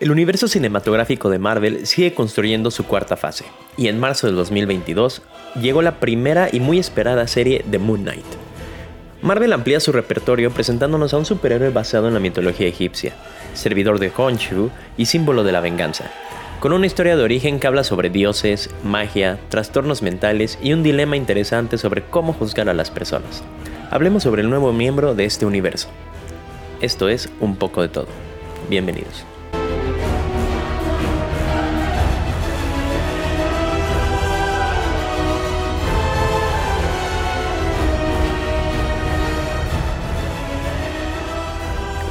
El universo cinematográfico de Marvel sigue construyendo su cuarta fase, y en marzo de 2022 llegó la primera y muy esperada serie de Moon Knight. Marvel amplía su repertorio presentándonos a un superhéroe basado en la mitología egipcia, servidor de Khonshu y símbolo de la venganza, con una historia de origen que habla sobre dioses, magia, trastornos mentales y un dilema interesante sobre cómo juzgar a las personas. Hablemos sobre el nuevo miembro de este universo. Esto es un poco de todo. Bienvenidos.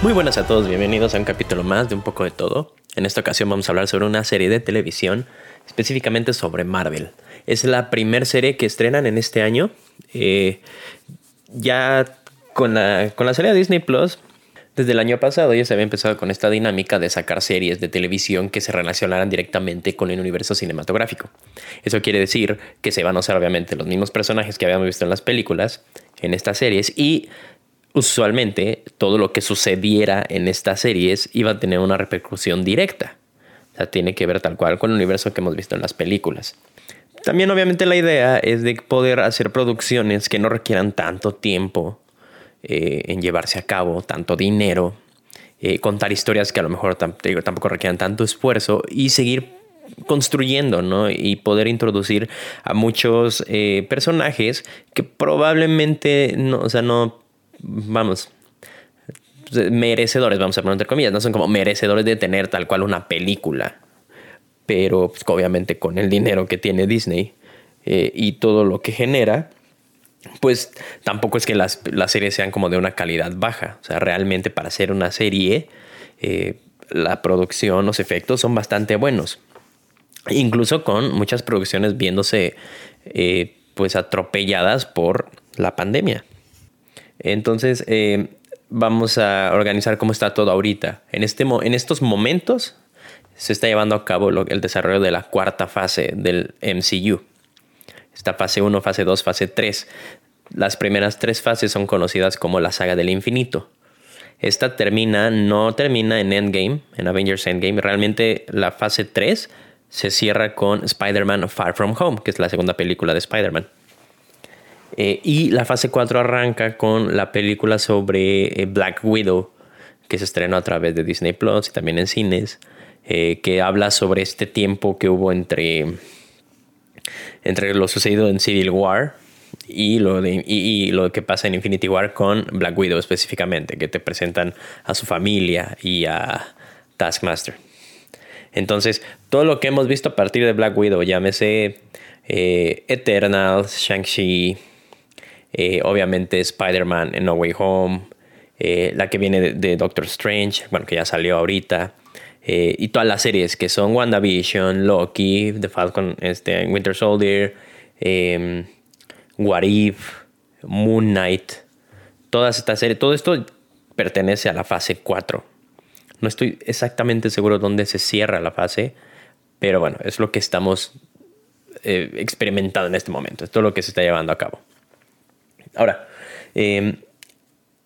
Muy buenas a todos, bienvenidos a un capítulo más de Un poco de todo. En esta ocasión vamos a hablar sobre una serie de televisión, específicamente sobre Marvel. Es la primera serie que estrenan en este año. Eh, ya con la, con la serie de Disney Plus, desde el año pasado ya se había empezado con esta dinámica de sacar series de televisión que se relacionaran directamente con el universo cinematográfico. Eso quiere decir que se van a usar obviamente los mismos personajes que habíamos visto en las películas, en estas series, y usualmente todo lo que sucediera en estas series iba a tener una repercusión directa. O sea, tiene que ver tal cual con el universo que hemos visto en las películas. También obviamente la idea es de poder hacer producciones que no requieran tanto tiempo eh, en llevarse a cabo, tanto dinero, eh, contar historias que a lo mejor tampoco requieran tanto esfuerzo y seguir construyendo, ¿no? Y poder introducir a muchos eh, personajes que probablemente no, o sea, no vamos, merecedores, vamos a poner entre comillas, no son como merecedores de tener tal cual una película, pero pues, obviamente con el dinero que tiene Disney eh, y todo lo que genera, pues tampoco es que las, series sean como de una calidad baja, o sea, realmente para hacer una serie, eh, la producción, los efectos son bastante buenos, incluso con muchas producciones viéndose eh, pues atropelladas por la pandemia. Entonces, eh, vamos a organizar cómo está todo ahorita. En, este, en estos momentos se está llevando a cabo el desarrollo de la cuarta fase del MCU. Esta fase 1, fase 2, fase 3. Las primeras tres fases son conocidas como la saga del infinito. Esta termina, no termina en Endgame, en Avengers Endgame. Realmente la fase 3 se cierra con Spider-Man Far From Home, que es la segunda película de Spider-Man. Eh, y la fase 4 arranca con la película sobre eh, Black Widow, que se estrenó a través de Disney Plus y también en cines, eh, que habla sobre este tiempo que hubo entre, entre lo sucedido en Civil War y lo, y, lo que pasa en Infinity War con Black Widow específicamente, que te presentan a su familia y a Taskmaster. Entonces, todo lo que hemos visto a partir de Black Widow, llámese Eternals, Shang-Chi, eh, obviamente Spider-Man en No Way Home, eh, la que viene de, Doctor Strange, bueno, que ya salió ahorita, eh, y todas las series que son WandaVision, Loki, The Falcon, este, Winter Soldier, em, What If, Moon Knight, todas estas series, todo esto pertenece a la fase 4. No estoy exactamente seguro dónde se cierra la fase, pero bueno, es lo que estamos experimentando en este momento, es todo lo que se está llevando a cabo. Ahora, em,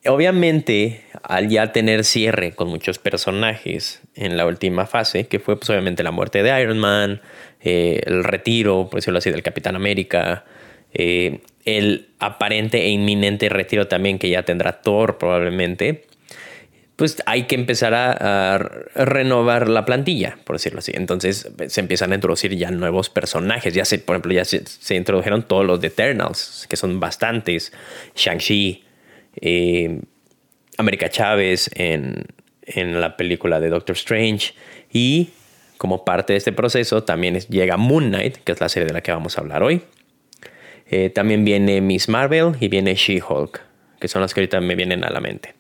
obviamente, al ya tener cierre con muchos personajes en la última fase, que fue pues, obviamente la muerte de Iron Man, eh, el retiro, por decirlo así, del Capitán América, eh, el aparente e inminente retiro también que ya tendrá Thor probablemente, pues hay que empezar a, renovar la plantilla, por decirlo así. Entonces se empiezan a introducir ya nuevos personajes. Ya se, por ejemplo, ya se, introdujeron todos los de Eternals, que son bastantes. Shang-Chi, eh, América Chávez en, la película de Doctor Strange. Y como parte de este proceso también llega Moon Knight, que es la serie de la que vamos a hablar hoy. Eh, también viene Miss Marvel y viene She-Hulk, que son las que ahorita me vienen a la mente.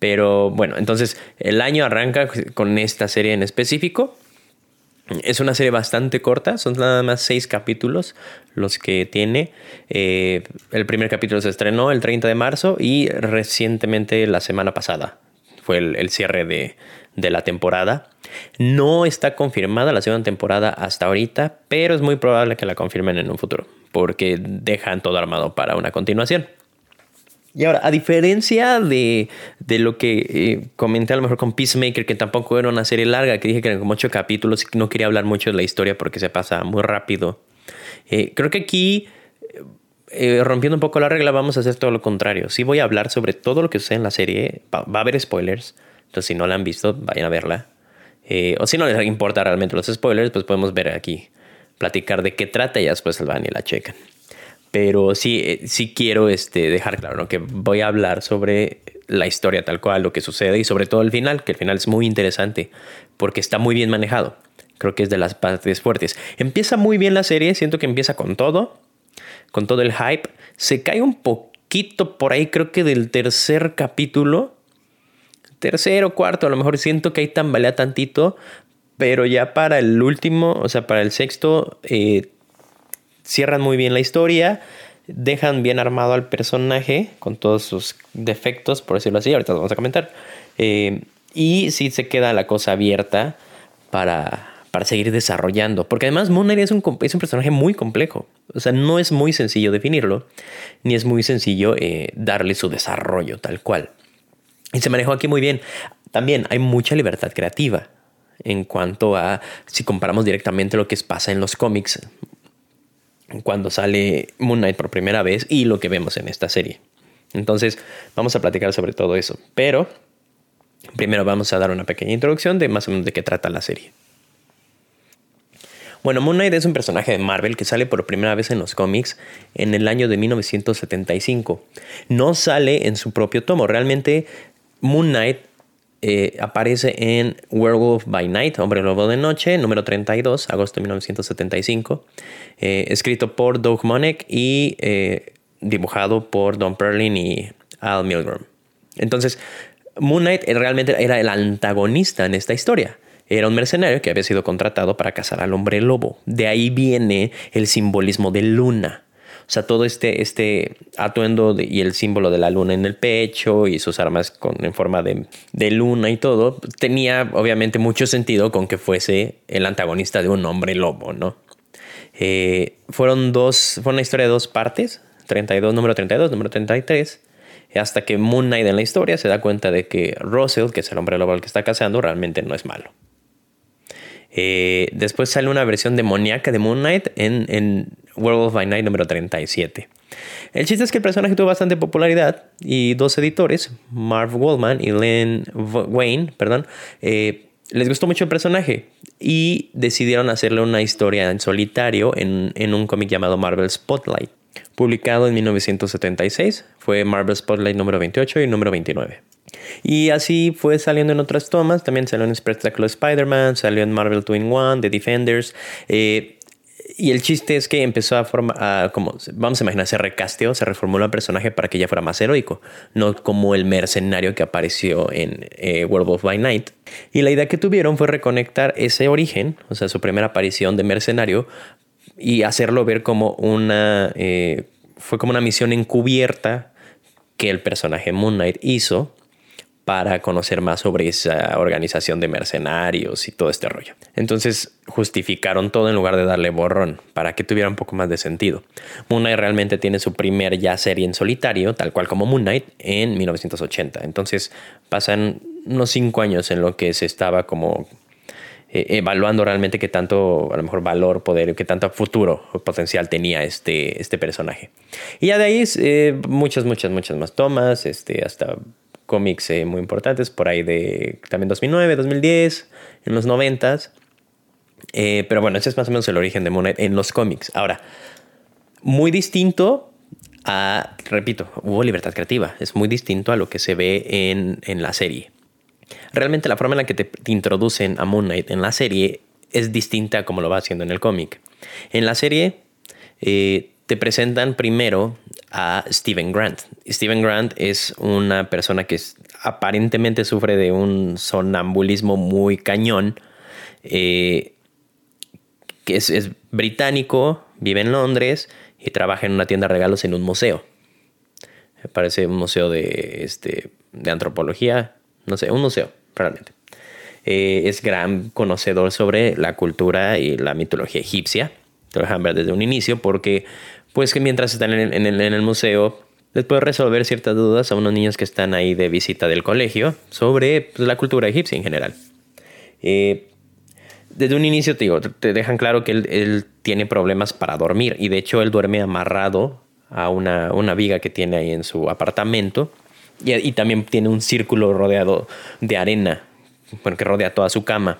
Pero bueno, entonces el año arranca con esta serie en específico. Es una serie bastante corta, son nada más seis capítulos los que tiene. Eh, el primer capítulo se estrenó el 30 de marzo y recientemente la semana pasada fue el, cierre de, de, la temporada. No está confirmada la segunda temporada hasta ahorita, pero es muy probable que la confirmen en un futuro porque dejan todo armado para una continuación. Y ahora, a diferencia de, de lo que eh, comenté a lo mejor con Peacemaker, que tampoco era una serie larga, que dije que eran como ocho capítulos y no quería hablar mucho de la historia porque se pasa muy rápido. Eh, creo que aquí, eh, rompiendo un poco la regla, vamos a hacer todo lo contrario. Sí voy a hablar sobre todo lo que sucede en la serie. Va, va a haber spoilers. Entonces, si no la han visto, vayan a verla. o si no les importa realmente los spoilers, pues podemos ver aquí, platicar de qué trata y después van y la checan. Pero sí, eh, sí quiero este, dejar claro que voy a hablar sobre la historia tal cual, lo que sucede y sobre todo el final, que el final es muy interesante porque está muy bien manejado. Creo que es de las partes fuertes. Empieza muy bien la serie, siento que empieza con todo, con todo el hype. Se cae un poquito por ahí, creo que del tercer capítulo, tercero, cuarto, a lo mejor siento que ahí tambalea tantito, pero ya para el último, o sea, para el sexto, eh, cierran muy bien la historia, dejan bien armado al personaje con todos sus defectos, por decirlo así, ahorita lo vamos a comentar. Eh, y sí se queda la cosa abierta para, para seguir desarrollando. Porque además Moon es un, es un personaje muy complejo. O sea, no es muy sencillo definirlo, ni es muy sencillo eh, darle su desarrollo tal cual. Y se manejó aquí muy bien. También hay mucha libertad creativa en cuanto a si comparamos directamente lo que pasa en los cómics cuando sale Moon Knight por primera vez y lo que vemos en esta serie. Entonces vamos a platicar sobre todo eso. Pero primero vamos a dar una pequeña introducción de más o menos de qué trata la serie. Bueno, Moon Knight es un personaje de Marvel que sale por primera vez en los cómics en el año de 1975. No sale en su propio tomo. Realmente Moon Knight eh, aparece en Werewolf by Night, Hombre Lobo de Noche, número 32, agosto de 1975, eh, escrito por Doug Monek y eh, dibujado por Don Perlin y Al Milgrom. Entonces, Moon Knight realmente era el antagonista en esta historia. Era un mercenario que había sido contratado para cazar al hombre lobo. De ahí viene el simbolismo de luna. O sea, todo este, este atuendo y el símbolo de la luna en el pecho y sus armas con, en forma de, luna y todo, tenía obviamente mucho sentido con que fuese el antagonista de un hombre lobo, ¿no? Eh, fueron dos, fue una historia de dos partes, 32, número 32, número 33, hasta que Moon Knight en la historia se da cuenta de que Russell, que es el hombre lobo al que está cazando, realmente no es malo. Eh, después sale una versión demoníaca de Moon Knight en, en by Night número 37. El chiste es que el personaje tuvo bastante popularidad y dos editores, Marv Wallman y Len Wayne, perdón, eh, les gustó mucho el personaje y decidieron hacerle una historia en solitario en, en un cómic llamado Marvel Spotlight. Publicado en 1976, fue Marvel Spotlight número 28 y número 29. Y así fue saliendo en otras tomas. También salió en Spectacular Spider-Man, salió en Marvel Twin One, The Defenders. Eh, y el chiste es que empezó a formar, como vamos a imaginar, se recasteó, se reformuló el personaje para que ya fuera más heroico, no como el mercenario que apareció en eh, World of by Night. Y la idea que tuvieron fue reconectar ese origen, o sea, su primera aparición de mercenario, y hacerlo ver como una, eh, fue como una misión encubierta que el personaje Moon Knight hizo para conocer más sobre esa organización de mercenarios y todo este rollo. Entonces justificaron todo en lugar de darle borrón para que tuviera un poco más de sentido. Moon Knight realmente tiene su primer ya serie en solitario, tal cual como Moon Knight, en 1980. Entonces pasan unos cinco años en lo que se estaba como eh, evaluando realmente qué tanto, a lo mejor, valor, poder, qué tanto futuro o potencial tenía este, este personaje. Y ya de ahí eh, muchas, muchas, muchas más tomas, este, hasta cómics eh, muy importantes, por ahí de también 2009, 2010, en los 90. Eh, pero bueno, ese es más o menos el origen de Monet en los cómics. Ahora, muy distinto a, repito, hubo libertad creativa, es muy distinto a lo que se ve en, en la serie. Realmente la forma en la que te, introducen a Moon Knight en la serie es distinta a como lo va haciendo en el cómic. En la serie eh, te presentan primero a Steven Grant. Steven Grant es una persona que aparentemente sufre de un sonambulismo muy cañón, eh, que es, británico, vive en Londres y trabaja en una tienda de regalos en un museo. Parece un museo de, este, de antropología, no sé, un museo, realmente. Eh, es gran conocedor sobre la cultura y la mitología egipcia. Lo dejan ver desde un inicio porque pues que mientras están en el, museo, les puede resolver ciertas dudas a unos niños que están ahí de visita del colegio sobre pues, la cultura egipcia en general. Eh, desde un inicio te digo, te dejan claro que él, tiene problemas para dormir y de hecho él duerme amarrado a una, una viga que tiene ahí en su apartamento y, también tiene un círculo rodeado de arena, bueno, que rodea toda su cama.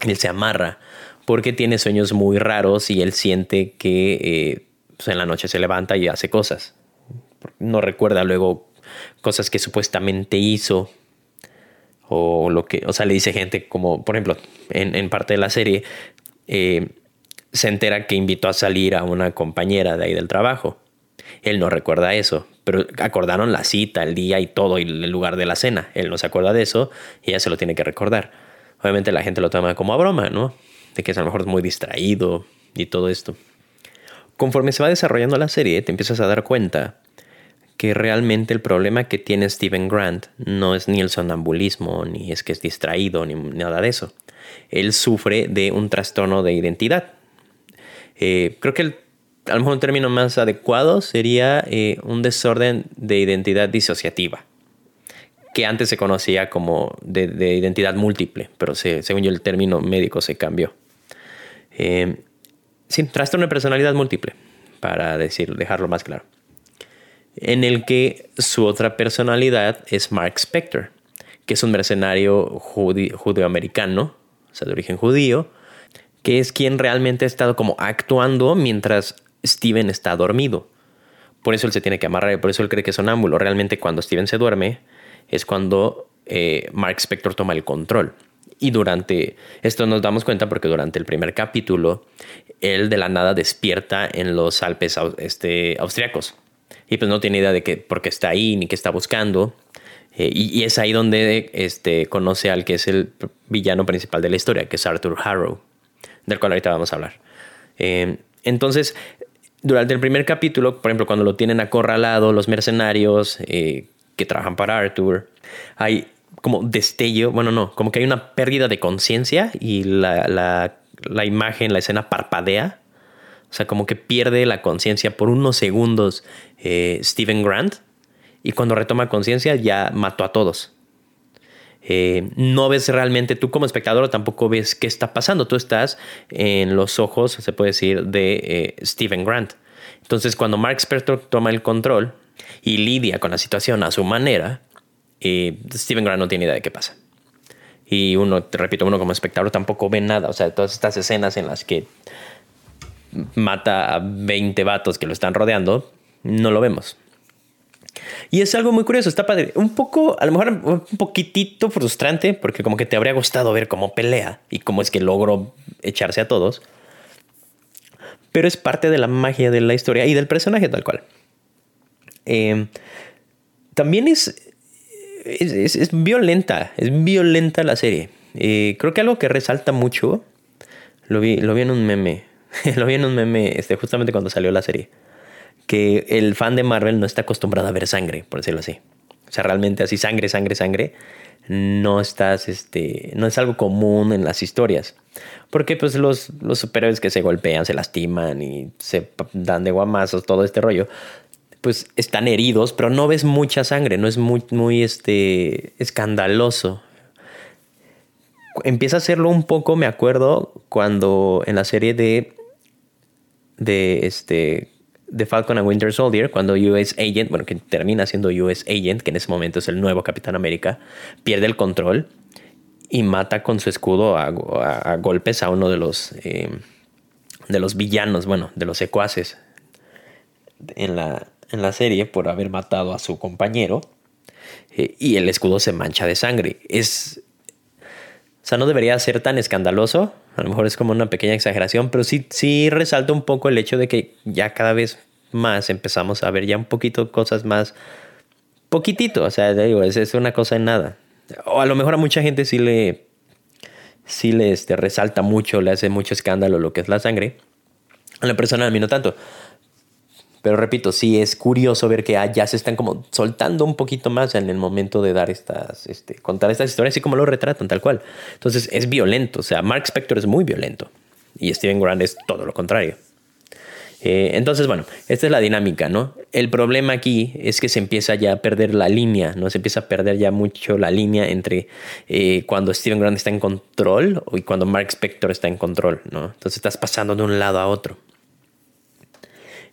Él se amarra porque tiene sueños muy raros y él siente que eh, pues, en la noche se levanta y hace cosas. No recuerda luego cosas que supuestamente hizo o lo que, o sea, le dice gente como, por ejemplo, en, parte de la serie, eh, se entera que invitó a salir a una compañera de ahí del trabajo. Él no recuerda eso, pero acordaron la cita, el día y todo, y el lugar de la cena. Él no se acuerda de eso y ella se lo tiene que recordar. Obviamente la gente lo toma como a broma, ¿no? De que es a lo mejor muy distraído y todo esto. Conforme se va desarrollando la serie, te empiezas a dar cuenta que realmente el problema que tiene Steven Grant no es ni el sonambulismo, ni es que es distraído, ni nada de eso. Él sufre de un trastorno de identidad. Eh, creo que el, a lo mejor un término más adecuado sería eh, un desorden de identidad disociativa, que antes se conocía como de, identidad múltiple, pero según yo el término médico se cambió. Eh, sí, trastorno de personalidad múltiple, para decir, dejarlo más claro en el que su otra personalidad es Mark Spector, que es un mercenario judío-americano, o sea, de origen judío, que es quien realmente ha estado como actuando mientras Steven está dormido. Por eso él se tiene que amarrar y por eso él cree que es sonámbulo. Realmente cuando Steven se duerme es cuando eh, Mark Spector toma el control. Y durante esto nos damos cuenta porque durante el primer capítulo él de la nada despierta en los Alpes este, austriacos y pues no tiene idea de que, por qué está ahí ni qué está buscando. Eh, y, es ahí donde este, conoce al que es el villano principal de la historia, que es Arthur Harrow, del cual ahorita vamos a hablar. Eh, entonces, durante el primer capítulo, por ejemplo, cuando lo tienen acorralado los mercenarios eh, que trabajan para Arthur, hay como destello, bueno, no, como que hay una pérdida de conciencia y la, la, imagen, la escena parpadea o sea, como que pierde la conciencia por unos segundos eh, Steven Grant y cuando retoma conciencia ya mató a todos. Eh, no ves realmente, tú como espectador tampoco ves qué está pasando, tú estás en los ojos, se puede decir, de eh, Steven Grant. Entonces cuando Mark Spector toma el control y lidia con la situación a su manera, Steven Grant no tiene idea de qué pasa. Y uno, te repito, uno como espectador tampoco ve nada. O sea, todas estas escenas en las que mata a 20 vatos que lo están rodeando, no lo vemos. Y es algo muy curioso, está padre. Un poco, a lo mejor un poquitito frustrante, porque como que te habría gustado ver cómo pelea y cómo es que logró echarse a todos. Pero es parte de la magia de la historia y del personaje tal cual. Em, también es es, violenta, es violenta la serie. Eh, creo que algo que resalta mucho, lo vi, lo vi en un meme lo vi en un meme este, justamente cuando salió la serie. Que el fan de Marvel no está acostumbrado a ver sangre, por decirlo así. O sea, realmente así sangre, sangre, sangre. No estás, este, no es algo común en las historias. Porque pues los, los superhéroes que se golpean, se lastiman y se dan de guamazos, todo este rollo, pues están heridos, pero no ves mucha sangre, no es muy, muy este, escandaloso. Empieza a hacerlo un poco, me acuerdo, cuando en la serie de de este de Falcon and Winter Soldier, cuando US Agent, bueno, que termina siendo US Agent, que en ese momento es el nuevo Capitán América, pierde el control y mata con su escudo a, golpes a uno de los eh, de los villanos, bueno, de los secuaces en la, en la serie por haber matado a su compañero. Eh, y el escudo se mancha de sangre. Es, o sea, no debería ser tan escandaloso. A lo mejor es como una pequeña exageración, pero sí, sí resalta un poco el hecho de que ya cada vez más empezamos a ver ya un poquito cosas más. Poquitito, o sea, digo, es, es una cosa en nada. O a lo mejor a mucha gente sí le. Sí le este, resalta mucho, le hace mucho escándalo lo que es la sangre. A la persona a mí no tanto. Pero repito, sí es curioso ver que ya se están como soltando un poquito más en el momento de dar estas, este, contar estas historias y como lo retratan tal cual. Entonces es violento, o sea, Mark Spector es muy violento y Steven Grant es todo lo contrario. Eh, entonces, bueno, esta es la dinámica, ¿no? El problema aquí es que se empieza ya a perder la línea, ¿no? Se empieza a perder ya mucho la línea entre eh, cuando Steven Grant está en control y cuando Mark Spector está en control, ¿no? Entonces estás pasando de un lado a otro.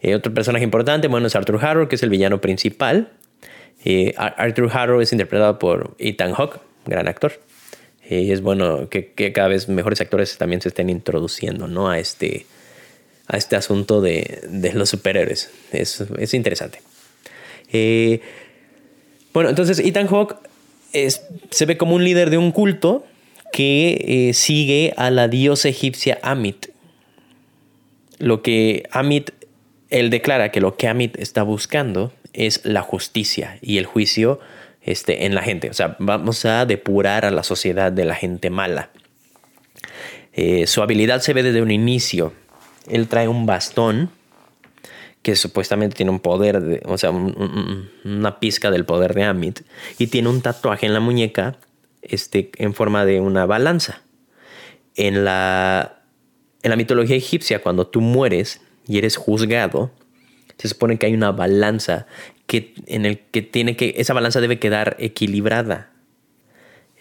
Eh, otro personaje importante, bueno, es Arthur Harrow, que es el villano principal. Arthur Harrow es interpretado por Ethan Hawke, gran actor. Y es bueno que, cada vez mejores actores también se estén introduciendo, ¿no? A este a este asunto de, los superhéroes. Es, es interesante. Eh, bueno, entonces Ethan Hawke se ve como un líder de un culto que eh, sigue a la diosa egipcia Amit. Lo que Amit, él declara que lo que Amit está buscando es la justicia y el juicio este, en la gente. O sea, vamos a depurar a la sociedad de la gente mala. Eh, su habilidad se ve desde un inicio él trae un bastón que supuestamente tiene un poder, de, o sea, una pizca del poder de Amit, y tiene un tatuaje en la muñeca este, en forma de una balanza. En la, en la mitología egipcia, cuando tú mueres y eres juzgado, se supone que hay una balanza que, en el que tiene que, esa balanza debe quedar equilibrada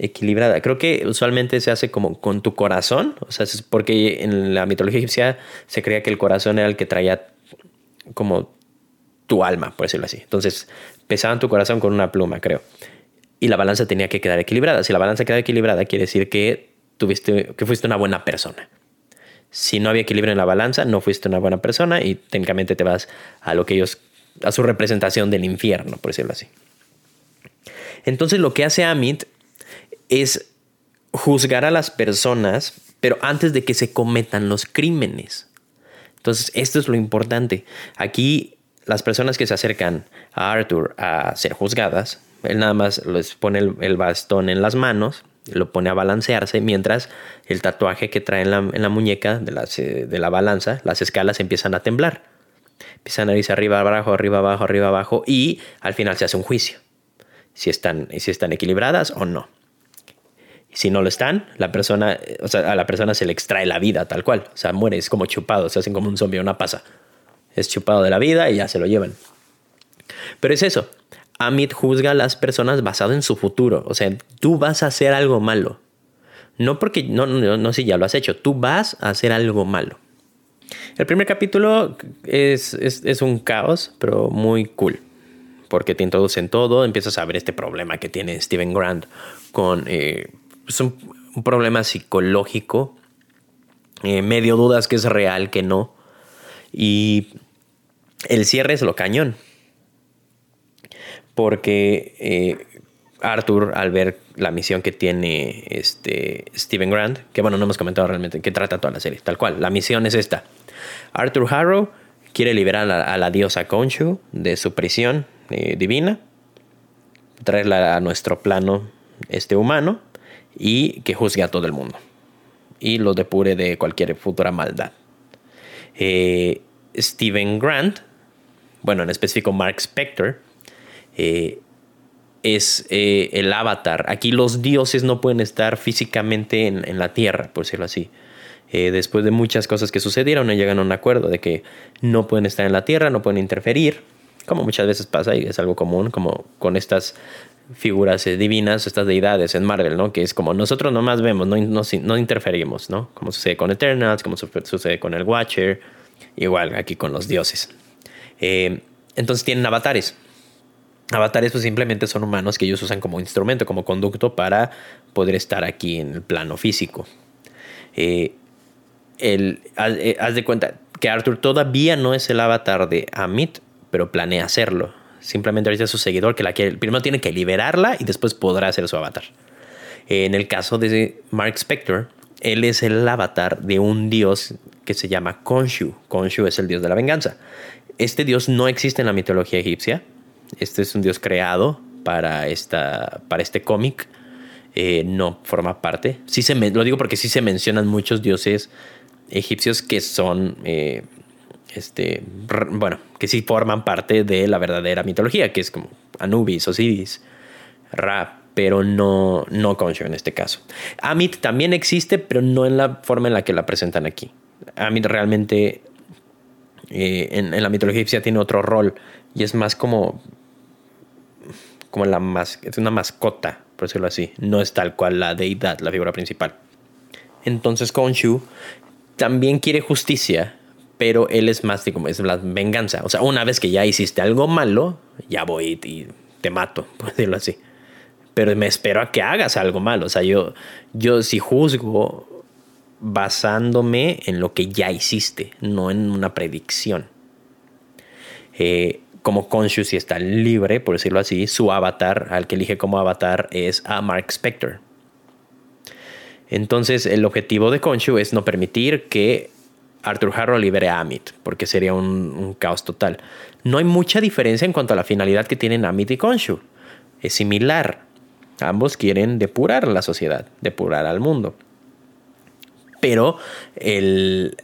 equilibrada. Creo que usualmente se hace como con tu corazón, o sea, porque en la mitología egipcia se creía que el corazón era el que traía como tu alma, por decirlo así. Entonces, pesaban tu corazón con una pluma, creo. Y la balanza tenía que quedar equilibrada. Si la balanza queda equilibrada, quiere decir que tuviste que fuiste una buena persona. Si no había equilibrio en la balanza, no fuiste una buena persona y técnicamente te vas a lo que ellos a su representación del infierno, por decirlo así. Entonces, lo que hace Amit es juzgar a las personas, pero antes de que se cometan los crímenes. Entonces, esto es lo importante. Aquí, las personas que se acercan a Arthur a ser juzgadas, él nada más les pone el, bastón en las manos, lo pone a balancearse, mientras el tatuaje que trae en la, muñeca de la, de la balanza, las escalas empiezan a temblar. Empiezan a irse arriba, abajo, arriba, abajo, arriba, abajo, y al final se hace un juicio. Si están, si están equilibradas o no si no lo están, la persona, o sea, a la persona se le extrae la vida tal cual. O sea, muere, es como chupado, se hacen como un zombie, una pasa. Es chupado de la vida y ya se lo llevan. Pero es eso. Amit juzga a las personas basado en su futuro. O sea, tú vas a hacer algo malo. No porque, no, no, no si ya lo has hecho, tú vas a hacer algo malo. El primer capítulo es, es, un caos, pero muy cool. Porque te introducen todo, empiezas a ver este problema que tiene Steven Grant con eh, es un, problema psicológico. Eh, medio dudas que es real, que no. Y el cierre es lo cañón. Porque eh, Arthur, al ver la misión que tiene este Steven Grant, que bueno, no hemos comentado realmente que trata toda la serie, tal cual. La misión es esta. Arthur Harrow quiere liberar a la, diosa Khonshu de su prisión eh, divina, traerla a nuestro plano este humano y que juzgue a todo el mundo y lo depure de cualquier futura maldad. Eh, Steven Grant, bueno, en específico Mark Spector, eh, es eh, el avatar. Aquí los dioses no pueden estar físicamente en, la tierra, por decirlo así. después de muchas cosas que sucedieron, llegan a un acuerdo de que no pueden estar en la tierra, no pueden interferir, como muchas veces pasa y es algo común, como con estas figuras eh, divinas, estas deidades en Marvel, ¿no? Que es como nosotros nomás vemos, no, no, interferimos, ¿no? Como sucede con Eternals, como sucede con el Watcher, igual aquí con los dioses. Eh, entonces tienen avatares. Avatares pues simplemente son humanos que ellos usan como instrumento, como conducto para poder estar aquí en el plano físico. Eh, el, haz de cuenta que Arthur todavía no es el avatar de Amit, pero planea hacerlo. Simplemente ahorita es su seguidor que la quiere. Primero tiene que liberarla y después podrá hacer su avatar. En el caso de Mark Spector, él es el avatar de un dios que se llama Khonshu. Khonshu es el dios de la venganza. Este dios no existe en la mitología egipcia. Este es un dios creado para, esta, para este cómic. Eh, no forma parte. Sí se lo digo porque sí se mencionan muchos dioses egipcios que son eh, este, bueno, que sí forman parte de la verdadera mitología, que es como Anubis, Osiris, Ra, pero no, no Khonshu en este caso. Amit también existe, pero no en la forma en la que la presentan aquí. Amit realmente eh, en, la mitología egipcia tiene otro rol y es más como como la más es una mascota por decirlo así. No es tal cual la deidad la figura principal. Entonces Khonshu también quiere justicia pero él es más como es la venganza. O sea una vez que ya hiciste algo malo ya voy y te mato por decirlo así. Pero me espero a que hagas algo malo. O sea yo yo si juzgo basándome en lo que ya hiciste, no en una predicción. Eh, como Conscious y está libre, por decirlo así, su avatar, al que elige como avatar, es a Mark Spector. Entonces, el objetivo de Conscious es no permitir que Arthur Harrow libere a Amit, porque sería un, caos total. No hay mucha diferencia en cuanto a la finalidad que tienen Amit y Conscious. Es similar. Ambos quieren depurar la sociedad, depurar al mundo pero el,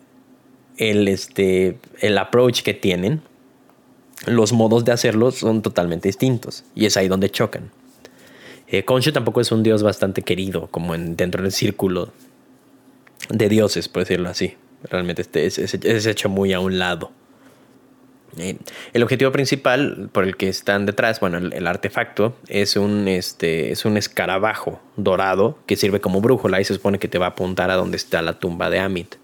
el, este, el approach que tienen, los modos de hacerlo son totalmente distintos y es ahí donde chocan. Eh, tampoco es un dios bastante querido como en, dentro del círculo de dioses, por decirlo así. Realmente este es, hecho muy a un lado. Eh, el objetivo principal por el que están detrás, bueno, el, artefacto es un, este, es un escarabajo dorado que sirve como brújula y se supone que te va a apuntar a donde está la tumba de Amit.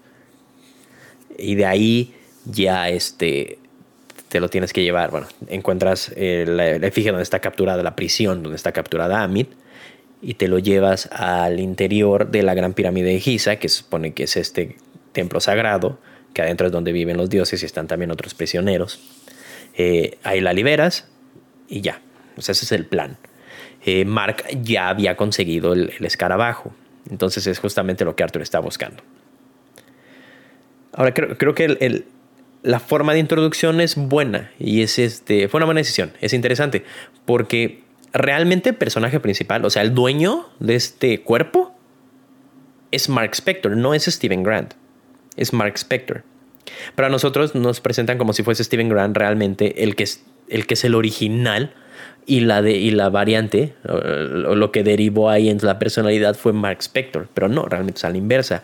Y de ahí ya este, te lo tienes que llevar. Bueno, encuentras eh, la, efigie donde está capturada la prisión, donde está capturada Amit, y te lo llevas al interior de la gran pirámide de Giza, que se supone que es este templo sagrado que adentro es donde viven los dioses y están también otros prisioneros. Eh, ahí la liberas y ya. ese es el plan. Eh, Mark ya había conseguido el, escarabajo. Entonces es justamente lo que Arthur está buscando. Ahora creo, que la forma de introducción es buena y es este, fue una buena decisión. Es interesante porque realmente el personaje principal, o sea, el dueño de este cuerpo, es Mark Spector, no es Steven Grant es Mark Spector. Para nosotros nos presentan como si fuese Steven Grant realmente el que es el, que es el original y la, de, y la variante, o, lo que derivó ahí en la personalidad fue Mark Spector, pero no, realmente es a la inversa.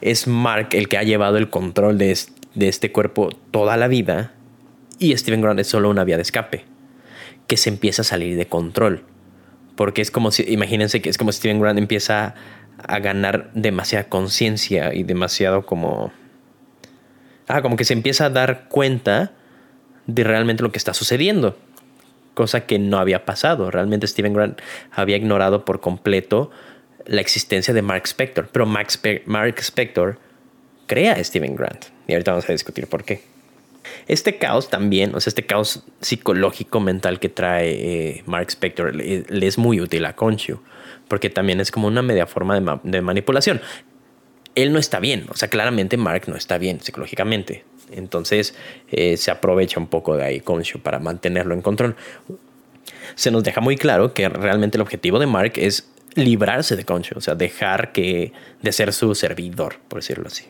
Es Mark el que ha llevado el control de, de este cuerpo toda la vida y Steven Grant es solo una vía de escape que se empieza a salir de control. Porque es como si, imagínense que es como si Steven Grant empieza a ganar demasiada conciencia y demasiado como... Ah, como que se empieza a dar cuenta de realmente lo que está sucediendo. Cosa que no había pasado. Realmente Steven Grant había ignorado por completo la existencia de Mark Spector. Pero Mark, Spector crea a Steven Grant. Y ahorita vamos a discutir por qué. Este caos también, o sea, este caos psicológico mental que trae eh, Mark Spector le, es muy útil a Conchu porque también es como una media forma de, manipulación. Él no está bien, o sea, claramente Mark no está bien psicológicamente. Entonces eh, se aprovecha un poco de ahí Khonshu para mantenerlo en control. Se nos deja muy claro que realmente el objetivo de Mark es librarse de Khonshu, o sea, dejar que, de ser su servidor, por decirlo así.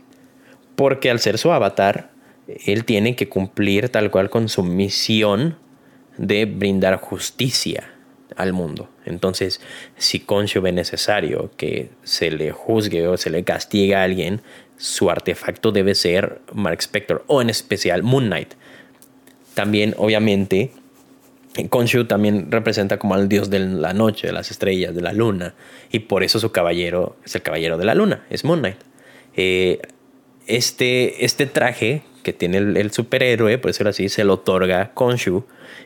Porque al ser su avatar, él tiene que cumplir tal cual con su misión de brindar justicia al mundo. Entonces, si Concho ve necesario que se le juzgue o se le castigue a alguien, su artefacto debe ser Mark Spector o en especial Moon Knight. También, obviamente, Khonshu también representa como al dios de la noche, de las estrellas, de la luna, y por eso su caballero es el caballero de la luna, es Moon Knight. Eh, este, este traje que tiene el, superhéroe, por decirlo así, se lo otorga Khonshu,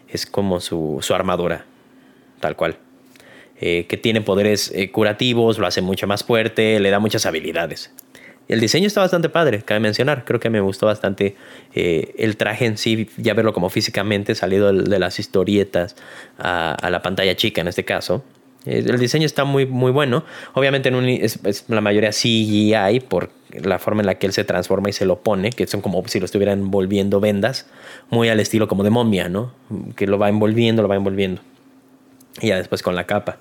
es como su, su armadura, tal cual. Eh, que tiene poderes eh, curativos, lo hace mucho más fuerte, le da muchas habilidades. El diseño está bastante padre, cabe mencionar. Creo que me gustó bastante eh, el traje en sí, ya verlo como físicamente, salido de las historietas a, la pantalla chica en este caso. El diseño está muy, muy bueno. Obviamente en es, la mayoría CGI por la forma en la que él se transforma y se lo pone, que son como si lo estuvieran envolviendo vendas, muy al estilo como de momia, ¿no? Que lo va envolviendo, lo va envolviendo. Y ya después con la capa.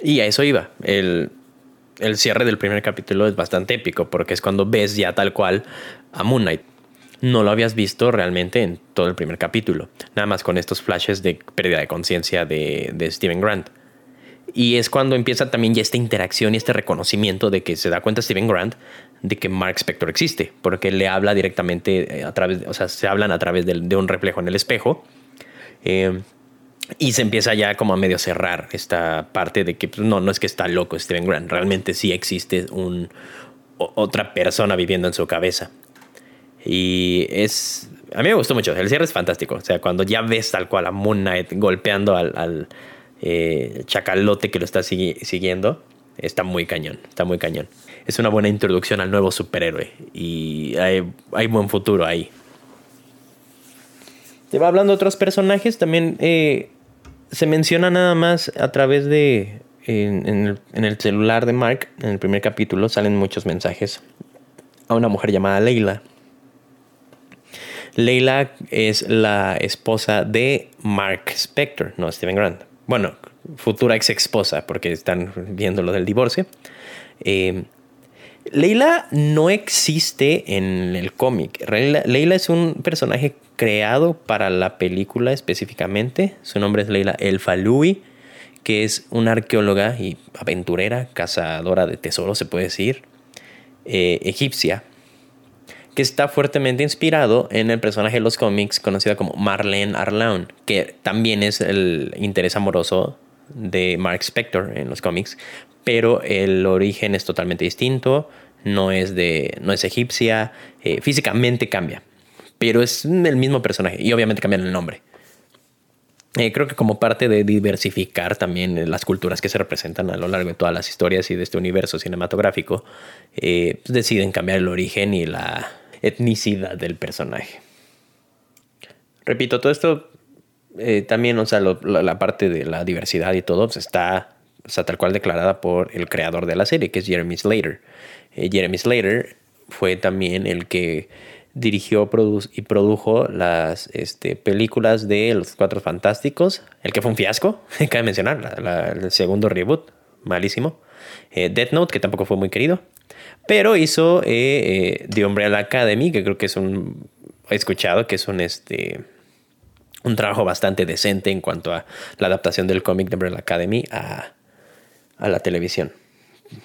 Y a eso iba. El, cierre del primer capítulo es bastante épico porque es cuando ves ya tal cual a Moon Knight. No lo habías visto realmente en todo el primer capítulo, nada más con estos flashes de pérdida de conciencia de, Steven Grant. Y es cuando empieza también ya esta interacción y este reconocimiento de que se da cuenta Steven Grant de que Mark Spector existe, porque le habla directamente a través, o sea, se hablan a través de, un reflejo en el espejo. Y se empieza ya como a medio cerrar esta parte de que pues, no, no es que está loco Steven Grant, realmente sí existe un, otra persona viviendo en su cabeza. Y es. A mí me gustó mucho. El cierre es fantástico. O sea, cuando ya ves tal cual a Moon Knight golpeando al, eh, chacalote que lo está siguiendo, está muy cañón. Está muy cañón. Es una buena introducción al nuevo superhéroe. Y hay, buen futuro ahí. Te va hablando de otros personajes. También eh, se menciona nada más a través de. en, el, celular de Mark, en el primer capítulo, salen muchos mensajes a una mujer llamada Leila Leila es la esposa de Mark Spector, no Steven Grant. Bueno, futura ex esposa, porque están viendo lo del divorcio. Eh, Leila no existe en el cómic. Leila, es un personaje creado para la película específicamente. Su nombre es Leila El Falui, que es una arqueóloga y aventurera, cazadora de tesoros, se puede decir, eh, egipcia que está fuertemente inspirado en el personaje de los cómics conocida como Marlene Arlaun, que también es el interés amoroso de Mark Spector en los cómics, pero el origen es totalmente distinto, no es, de, no es egipcia, eh, físicamente cambia, pero es el mismo personaje y obviamente cambian el nombre. Eh, creo que como parte de diversificar también las culturas que se representan a lo largo de todas las historias y de este universo cinematográfico, eh, deciden cambiar el origen y la, etnicidad del personaje. Repito, todo esto eh, también, o sea, la, parte de la diversidad y todo, pues, está tal cual declarada por el creador de la serie, que es Jeremy Slater. Eh, Jeremy Slater fue también el que dirigió y produjo las este, películas de Los Cuatro Fantásticos, el que fue un fiasco, cabe mencionar, el segundo reboot, malísimo. Eh, Death Note, que tampoco fue muy querido. Pero hizo eh, eh, The Umbrella Academy, que creo que es un. He escuchado que es un este. Un trabajo bastante decente en cuanto a la adaptación del cómic de Umbrella Academy a, a la televisión.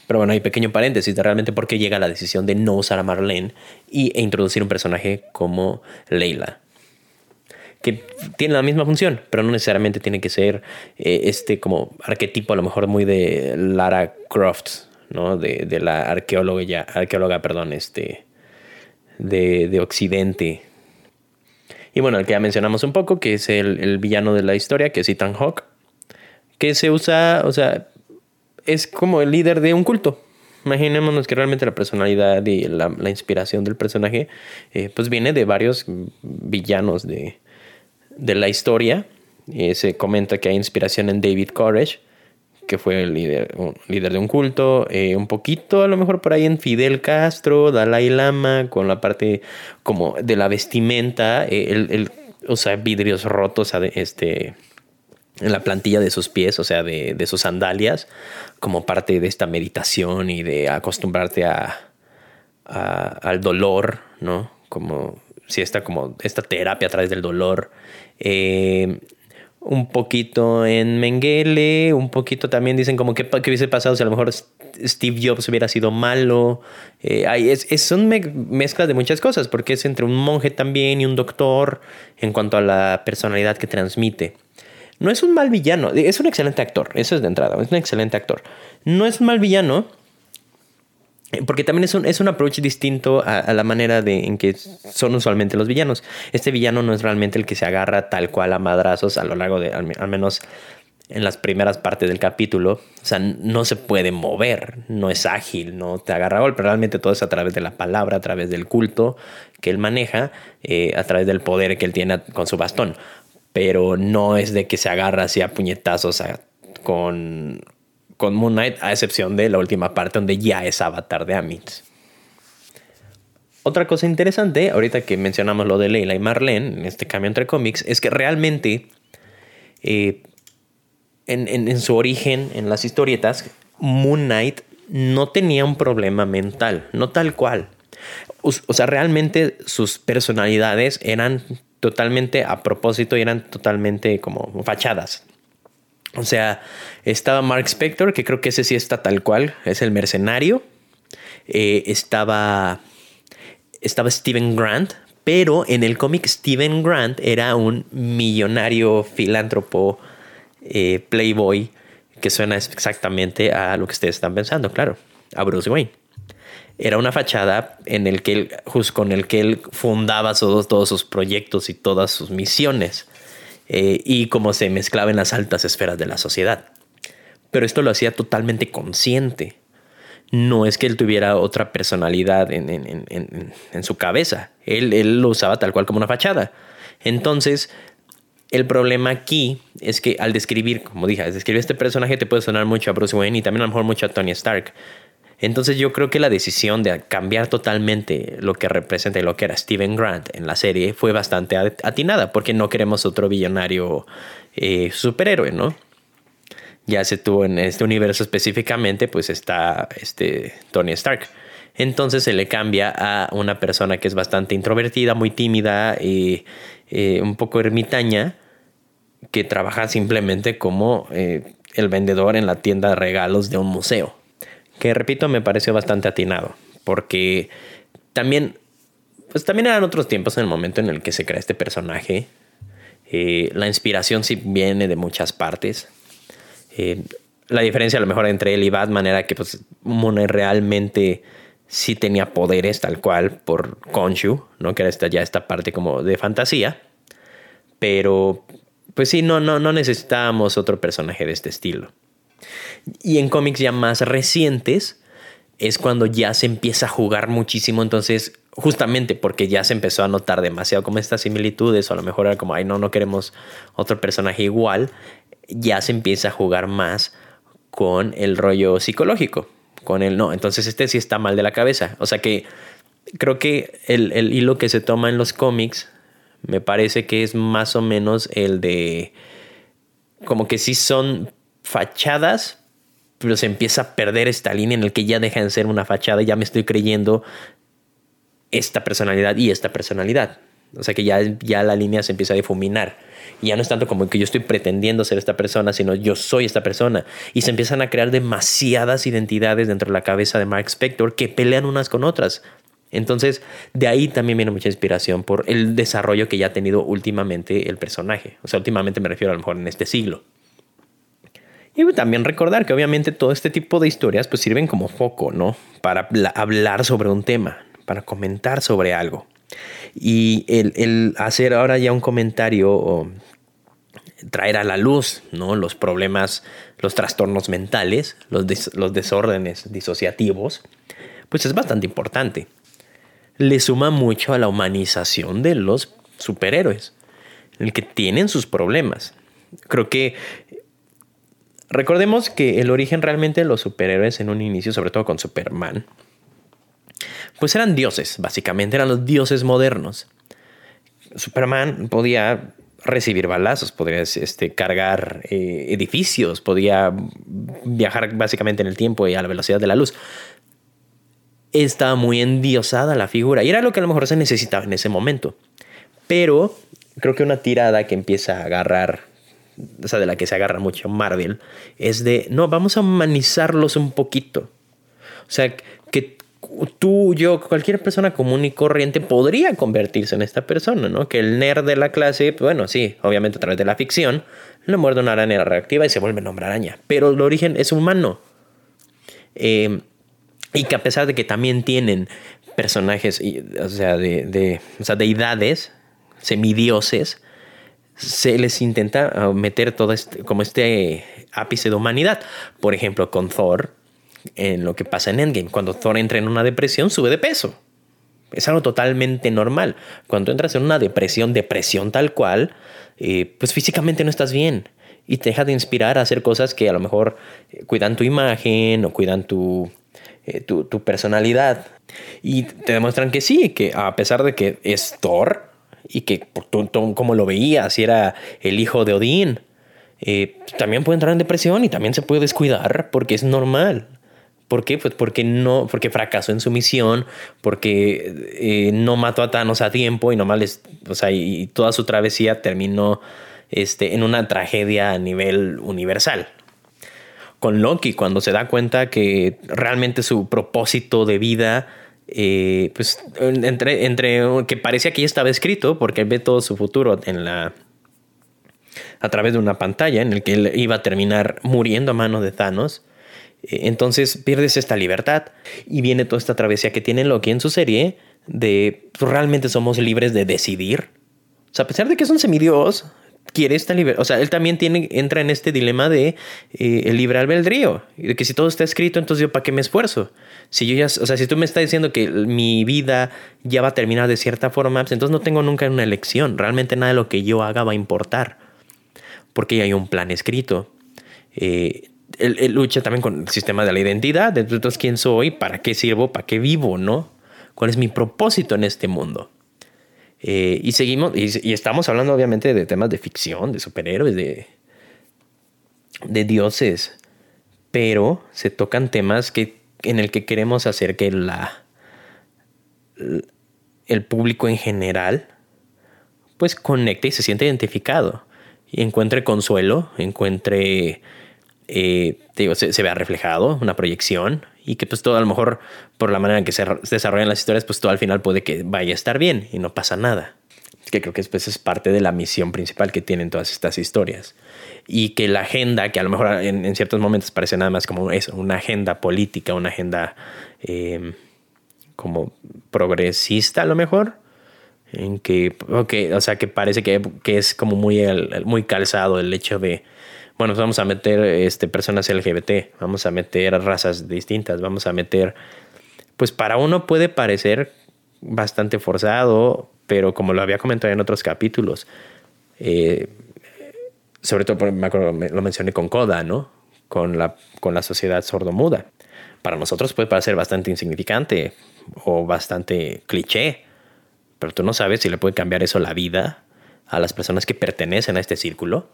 Pero bueno, hay pequeño paréntesis de realmente por qué llega la decisión de no usar a Marlene y, e introducir un personaje como Leila. Que tiene la misma función, pero no necesariamente tiene que ser eh, este como arquetipo a lo mejor muy de Lara Croft, ¿no? De, la arqueóloga, arqueóloga, perdón, este, de, de, Occidente. Y bueno, el que ya mencionamos un poco, que es el, el villano de la historia, que es Ethan Hawke, que se usa, o sea, es como el líder de un culto. Imaginémonos que realmente la personalidad y la, la inspiración del personaje, eh, pues viene de varios villanos de, de la historia. Eh, se comenta que hay inspiración en David Courage, que fue el líder, líder de un culto, eh, un poquito a lo mejor por ahí en Fidel Castro, Dalai Lama, con la parte como de la vestimenta, eh, el, o sea, vidrios rotos este, en la plantilla de sus pies, o sea, de, de, sus sandalias, como parte de esta meditación y de acostumbrarte a, al dolor, ¿no? Como si esta, como esta terapia a través del dolor. Eh, un poquito en Mengele, un poquito también dicen como que, hubiese pasado si a lo mejor Steve Jobs hubiera sido malo. Eh, es, son mezclas de muchas cosas, porque es entre un monje también y un doctor en cuanto a la personalidad que transmite. No es un mal villano, es un excelente actor, eso es de entrada, es un excelente actor. No es un mal villano, porque también es un, es un approach distinto a, la manera de, en que son usualmente los villanos. Este villano no es realmente el que se agarra tal cual a madrazos a lo largo de, al, menos en las primeras partes del capítulo. O sea, no se puede mover, no es ágil, no te agarra golpe. Realmente todo es a través de la palabra, a través del culto que él maneja, eh, a través del poder que él tiene con su bastón. Pero no es de que se agarra así a puñetazos con con Moon Knight, a excepción de la última parte donde ya es avatar de Amit. Otra cosa interesante, ahorita que mencionamos lo de Leila y Marlene, en este cambio entre cómics, es que realmente eh, en, su origen, en las historietas, Moon Knight no tenía un problema mental, no tal cual. O sea, realmente sus personalidades eran totalmente a propósito y eran totalmente como fachadas. O sea, estaba Mark Spector, que creo que ese sí está tal cual, es el mercenario. eh, estaba, estaba Steven Grant, pero en el cómic Steven Grant era un millonario filántropo eh, playboy que suena exactamente a lo que ustedes están pensando, claro, a Bruce Wayne. Era una fachada en el que él, con el que él fundaba todos, todos sus proyectos y todas sus misiones eh, y cómo se mezclaba en las altas esferas de la sociedad. Pero esto lo hacía totalmente consciente. No es que él tuviera otra personalidad en, en su cabeza. Él, él lo usaba tal cual como una fachada. Entonces, el problema aquí es que al describir, como dije, al describir este personaje te puede sonar mucho a Bruce Wayne y también a lo mejor mucho a Tony Stark. Entonces yo creo que la decisión de cambiar totalmente lo que representa y lo que era Steven Grant en la serie fue bastante atinada porque no queremos otro billonario eh, superhéroe, ¿no? Ya se tuvo en este universo específicamente, pues está este Tony Stark. Entonces se le cambia a una persona que es bastante introvertida, muy tímida y eh, un poco ermitaña, que trabaja simplemente como eh, el vendedor en la tienda de regalos de un museo. Que repito, me pareció bastante atinado, porque también, pues también eran otros tiempos en el momento en el que se crea este personaje. Eh, la inspiración sí viene de muchas partes. la diferencia a lo mejor entre él y Batman era que pues, realmente sí tenía poderes tal cual por Konshu, ¿no? Que era esta, ya esta parte como de fantasía. Pero, pues sí, no, no, no necesitábamos otro personaje de este estilo. Y en cómics ya más recientes es cuando ya se empieza a jugar muchísimo. Entonces, justamente porque ya se empezó a notar demasiado como estas similitudes, o a lo mejor era como, ay, no, no queremos otro personaje igual, ya se empieza a jugar más con el rollo psicológico con él no. Entonces este sí está mal de la cabeza. O sea que creo que el, hilo que se toma en los cómics me parece que es más o menos el de como que sí son fachadas, pero se empieza a perder esta línea en el que ya deja de ser una fachada ya me estoy creyendo esta personalidad y esta personalidad. O sea que ya, ya la línea se empieza a difuminar. Y ya no es tanto como que yo estoy pretendiendo ser esta persona, sino yo soy esta persona. Y se empiezan a crear demasiadas identidades dentro de la cabeza de Mark Spector que pelean unas con otras. Entonces, de ahí también viene mucha inspiración por el desarrollo que ya ha tenido últimamente el personaje. O sea, últimamente me refiero a lo mejor en este siglo. Y también recordar que obviamente todo este tipo de historias pues sirven como foco, ¿no? Para hablar sobre un tema, para comentar sobre algo. Y el, hacer ahora ya un comentario o traer a la luz ¿no? los problemas, los trastornos mentales, los, los desórdenes disociativos, pues es bastante importante. Le suma mucho a la humanización de los superhéroes, el que tienen sus problemas. Creo que recordemos que el origen realmente de los superhéroes en un inicio, sobre todo con Superman, pues eran dioses, básicamente eran los dioses modernos. Superman podía recibir balazos, podría este, cargar eh, edificios, podía viajar básicamente en el tiempo y a la velocidad de la luz. Estaba muy endiosada la figura y era lo que a lo mejor se necesitaba en ese momento. Pero creo que una tirada que empieza a agarrar, o sea, de la que se agarra mucho Marvel, es de, no, vamos a humanizarlos un poquito. O sea, que tú, yo, cualquier persona común y corriente podría convertirse en esta persona, ¿no? Que el nerd de la clase, bueno, sí, obviamente a través de la ficción, le muerde una araña reactiva y se vuelve nombre araña. Pero el origen es humano. Eh, y que a pesar de que también tienen personajes, o sea, de, de o sea, deidades, semidioses, se les intenta ah, meter todo este, como este ápice de humanidad. Por ejemplo, con Thor, en lo que pasa en Endgame. Cuando Thor entra en una depresión, sube de peso. Es algo totalmente normal. Cuando entras en una depresión, depresión tal cual, eh, pues físicamente no estás bien. Y te deja de inspirar a hacer cosas que a lo mejor eh, cuidan tu imagen o cuidan tu, eh, tu, tu, personalidad. Y te demuestran que sí, que a pesar de que es Thor y que como lo veías, y era el hijo de Odín, también puede entrar en depresión y también se puede descuidar porque es normal. ¿Por qué? Pues porque no, porque fracasó en su misión, porque eh, no mató a Thanos a tiempo y nomás les, o sea, y toda su travesía terminó este, en una tragedia a nivel universal. con Loki cuando se da cuenta que realmente su propósito de vida eh, pues entre, entre que parecía que ya estaba escrito porque ve todo su futuro en la a través de una pantalla en el que él iba a terminar muriendo a manos de Thanos. Eh, entonces pierdes esta libertad y viene toda esta travesía que tiene Loki en su serie de pues, realmente somos libres de decidir. O sea, a pesar de que es un semidios, quiere esta libertad. O sea, él también tiene, entra en este dilema de eh, el libre albedrío. De que si todo está escrito, entonces yo para qué me esfuerzo. Si yo ya, o sea, si tú me estás diciendo que mi vida ya va a terminar de cierta forma, pues entonces no tengo nunca una elección. Realmente nada de lo que yo haga va a importar. Porque ya hay un plan escrito. Eh, él, lucha también con el sistema de la identidad. Entonces, ¿quién soy? ¿Para qué sirvo? ¿Para qué vivo? ¿No? ¿Cuál es mi propósito en este mundo? Eh, y seguimos, y, estamos hablando obviamente de temas de ficción, de superhéroes, de, de dioses, pero se tocan temas que, en el que queremos hacer que la, el público en general pues conecte y se siente identificado. Y encuentre consuelo, encuentre, eh, digo, se, se, vea reflejado, una proyección y que pues todo a lo mejor por la manera en que se desarrollan las historias, pues todo al final puede que vaya a estar bien y no pasa nada. Que creo que después es parte de la misión principal que tienen todas estas historias. Y que la agenda, que a lo mejor en, ciertos momentos parece nada más como eso, una agenda política, una agenda eh, como progresista a lo mejor, en que, o sea, que parece que, que es como muy, muy calzado el hecho de bueno, vamos a meter este, personas LGBT, vamos a meter razas distintas, vamos a meter, pues para uno puede parecer bastante forzado, pero como lo había comentado en otros capítulos, eh, sobre todo lo mencioné con Coda, ¿no? Con la, con la sociedad sordomuda. Para nosotros puede parecer bastante insignificante o bastante cliché, pero tú no sabes si le puede cambiar eso la vida a las personas que pertenecen a este círculo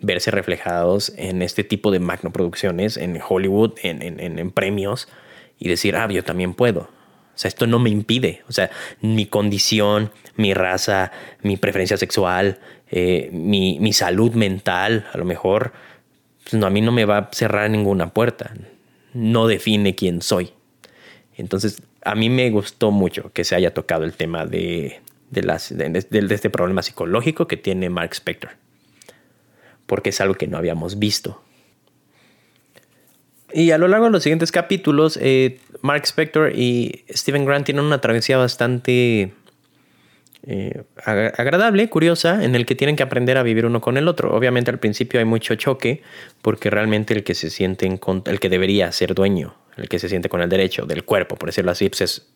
verse reflejados en este tipo de magnoproducciones, en Hollywood, en, en, en, premios, y decir, ah, yo también puedo. O sea, esto no me impide. O sea, mi condición, mi raza, mi preferencia sexual, eh, mi, mi, salud mental, a lo mejor, pues no, a mí no me va a cerrar ninguna puerta. No define quién soy. Entonces, a mí me gustó mucho que se haya tocado el tema de, de, las, de, de este problema psicológico que tiene Mark Spector porque es algo que no habíamos visto. Y a lo largo de los siguientes capítulos, eh, Mark Spector y Stephen Grant tienen una travesía bastante eh, agradable, curiosa, en el que tienen que aprender a vivir uno con el otro. Obviamente al principio hay mucho choque, porque realmente el que se siente en el que debería ser dueño el que se siente con el derecho del cuerpo, por decirlo así, pues es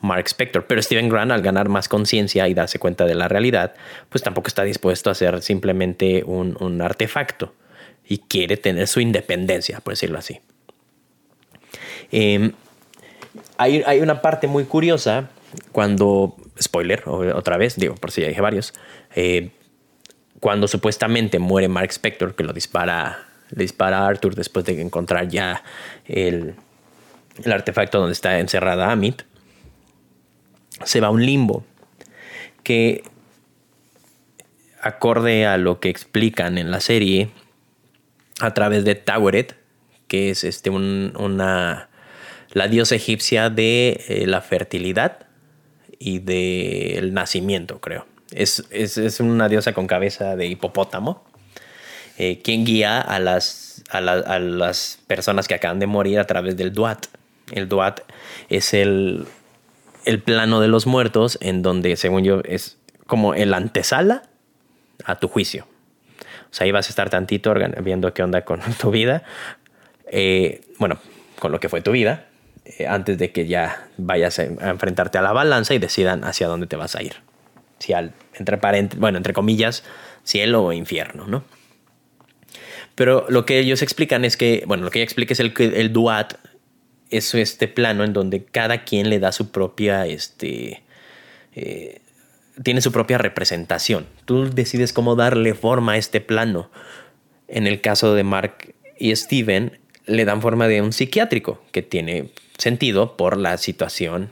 Mark Spector. Pero Steven Grant, al ganar más conciencia y darse cuenta de la realidad, pues tampoco está dispuesto a ser simplemente un, artefacto y quiere tener su independencia, por decirlo así. Em, hay, hay, una parte muy curiosa cuando, spoiler, otra vez, digo, por si ya dije varios, eh, cuando supuestamente muere Mark Spector, que lo dispara, le dispara a Arthur después de encontrar ya el, el artefacto donde está encerrada Amit, se va a un limbo que, acorde a lo que explican en la serie, a través de Taweret, que es este una, la diosa egipcia de eh, la fertilidad y del nacimiento, creo. Es, una diosa con cabeza de hipopótamo, eh, quien guía a las, a, a, las personas que acaban de morir a través del Duat. El Duat es el, el plano de los muertos en donde, según yo, es como el antesala a tu juicio. O sea, ahí vas a estar tantito viendo qué onda con tu vida. Eh, bueno, con lo que fue tu vida, eh, antes de que ya vayas a enfrentarte a la balanza y decidan hacia dónde te vas a ir. Si al, entre bueno, entre comillas, cielo o infierno, ¿no? Pero lo que ellos explican es que, bueno, lo que ella explica es el, el duat es este plano en donde cada quien le da su propia, este, eh, tiene su propia representación. Tú decides cómo darle forma a este plano. En el caso de Mark y Steven, le dan forma de un psiquiátrico que tiene sentido por la situación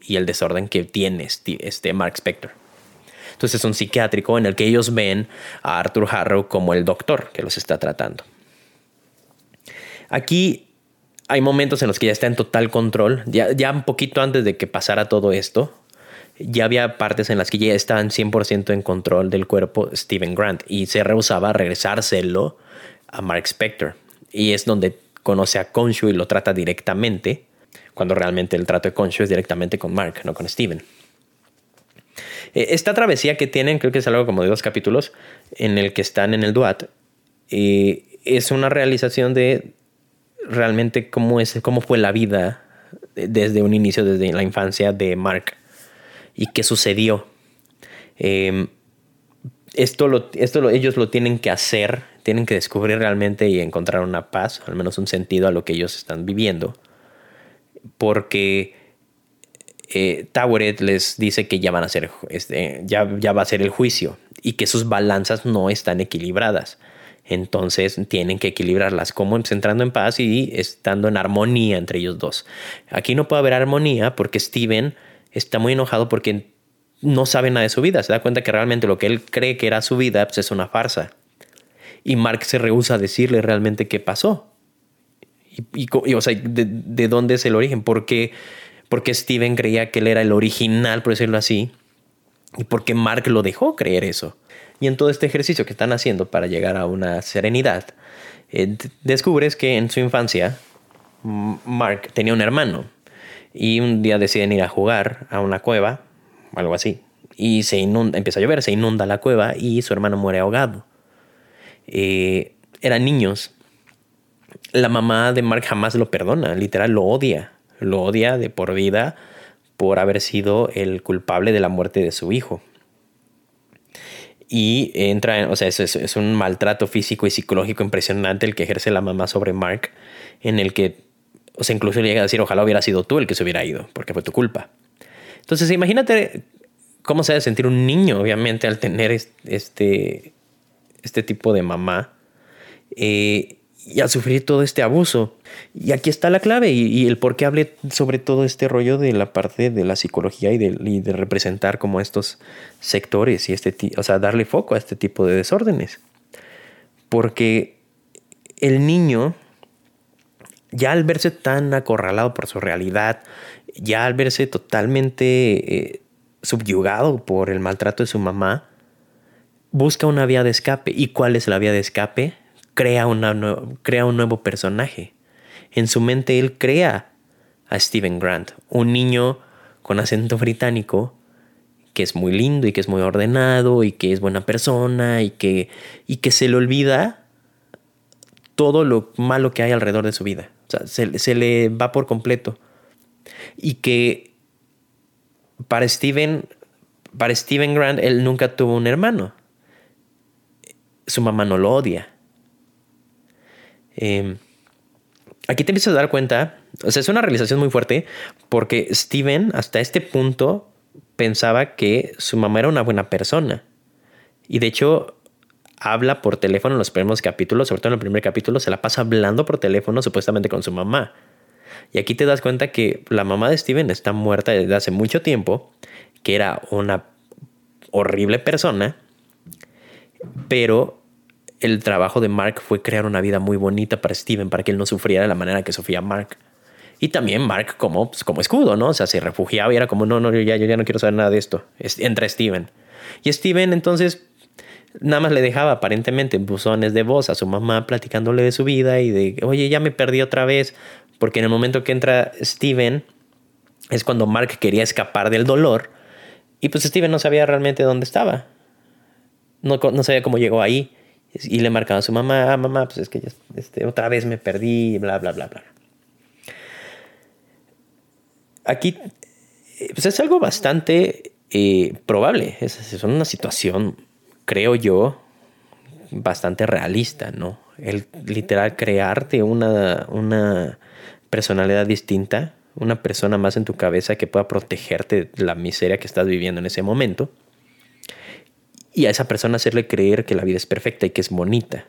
y el desorden que tiene este Mark Spector. Entonces es un psiquiátrico en el que ellos ven a Arthur Harrow como el doctor que los está tratando. Aquí hay momentos en los que ya está en total control. Ya, ya un poquito antes de que pasara todo esto, ya había partes en las que ya estaban 100% en control del cuerpo Steven Grant y se rehusaba a regresárselo a Mark Spector. Y es donde conoce a Konshu y lo trata directamente, cuando realmente el trato de Konshu es directamente con Mark, no con Steven. Eh, esta travesía que tienen, creo que es algo como de dos capítulos, en el que están en el Duat, eh, es una realización de realmente cómo, es, cómo fue la vida desde un inicio, desde la infancia de Mark y qué sucedió. Em, esto, lo, esto ellos lo tienen que hacer, tienen que descubrir realmente y encontrar una paz, al menos un sentido a lo que ellos están viviendo. Porque eh, les dice que ya van a ser, este, ya, ya va a ser el juicio y que sus balanzas no están equilibradas. Entonces tienen que equilibrarlas, como entrando en paz y estando en armonía entre ellos dos. Aquí no puede haber armonía porque Steven está muy enojado porque no sabe nada de su vida. Se da cuenta que realmente lo que él cree que era su vida pues, es una farsa. Y Mark se rehúsa a decirle realmente qué pasó. Y, o sea, de, dónde es el origen. ¿Por qué, porque Steven creía que él era el original, por decirlo así. Y porque Mark lo dejó creer eso. Y en todo este ejercicio que están haciendo para llegar a una serenidad, eh, descubres que en su infancia Mark tenía un hermano y un día deciden ir a jugar a una cueva, algo así, y se inunda, empieza a llover, se inunda la cueva y su hermano muere ahogado. Eh, eran niños. La mamá de Mark jamás lo perdona, literal lo odia, lo odia de por vida por haber sido el culpable de la muerte de su hijo y entra, en, o sea, es, es, un maltrato físico y psicológico impresionante el que ejerce la mamá sobre Mark, en el que, o sea, incluso le llega a decir, ojalá hubiera sido tú el que se hubiera ido, porque fue tu culpa. Entonces, imagínate cómo se debe sentir un niño, obviamente, al tener este, este tipo de mamá. Eh, y a sufrir todo este abuso. Y aquí está la clave y, el por qué hablé sobre todo este rollo de la parte de la psicología y de, representar como estos sectores y este, o sea, darle foco a este tipo de desórdenes. Porque el niño, ya al verse tan acorralado por su realidad, ya al verse totalmente eh, subyugado por el maltrato de su mamá, busca una vía de escape. ¿Y cuál es la vía de escape? Crea, crea un nuevo personaje. En su mente él crea a Steven Grant, un niño con acento británico que es muy lindo y que es muy ordenado y que es buena persona y que, y que se le olvida todo lo malo que hay alrededor de su vida. O sea, se, se le va por completo. Y que para Steven, para Steven Grant, él nunca tuvo un hermano. Su mamá no lo odia. Em, aquí te empiezas a dar cuenta, o sea, es una realización muy fuerte porque Steven hasta este punto pensaba que su mamá era una buena persona. Y de hecho, habla por teléfono en los primeros capítulos, sobre todo en el primer capítulo, se la pasa hablando por teléfono supuestamente con su mamá. Y aquí te das cuenta que la mamá de Steven está muerta desde hace mucho tiempo, que era una horrible persona, pero el trabajo de Mark fue crear una vida muy bonita para Steven, para que él no sufriera de la manera que sufría Mark. Y también Mark como, pues, como escudo, ¿no? O sea, se refugiaba y era como, no, no, yo ya, no quiero saber nada de esto. Entra Steven. Y Steven entonces nada más le dejaba aparentemente buzones de voz a su mamá platicándole de su vida y de, oye, ya me perdí otra vez. Porque en el momento que entra Steven es cuando Mark quería escapar del dolor y pues Steven no sabía realmente dónde estaba. No sabía cómo llegó ahí. Y le marcaba a su mamá, ah, mamá, pues es que ya, este, otra vez me perdí, bla, bla, bla, bla. Aquí eh, pues es algo bastante eh, probable. Es, es, una situación, creo yo, bastante realista, ¿no? El literal crearte una, una personalidad distinta, una persona más en tu cabeza que pueda protegerte de la miseria que estás viviendo en ese momento y a esa persona hacerle creer que la vida es perfecta y que es bonita.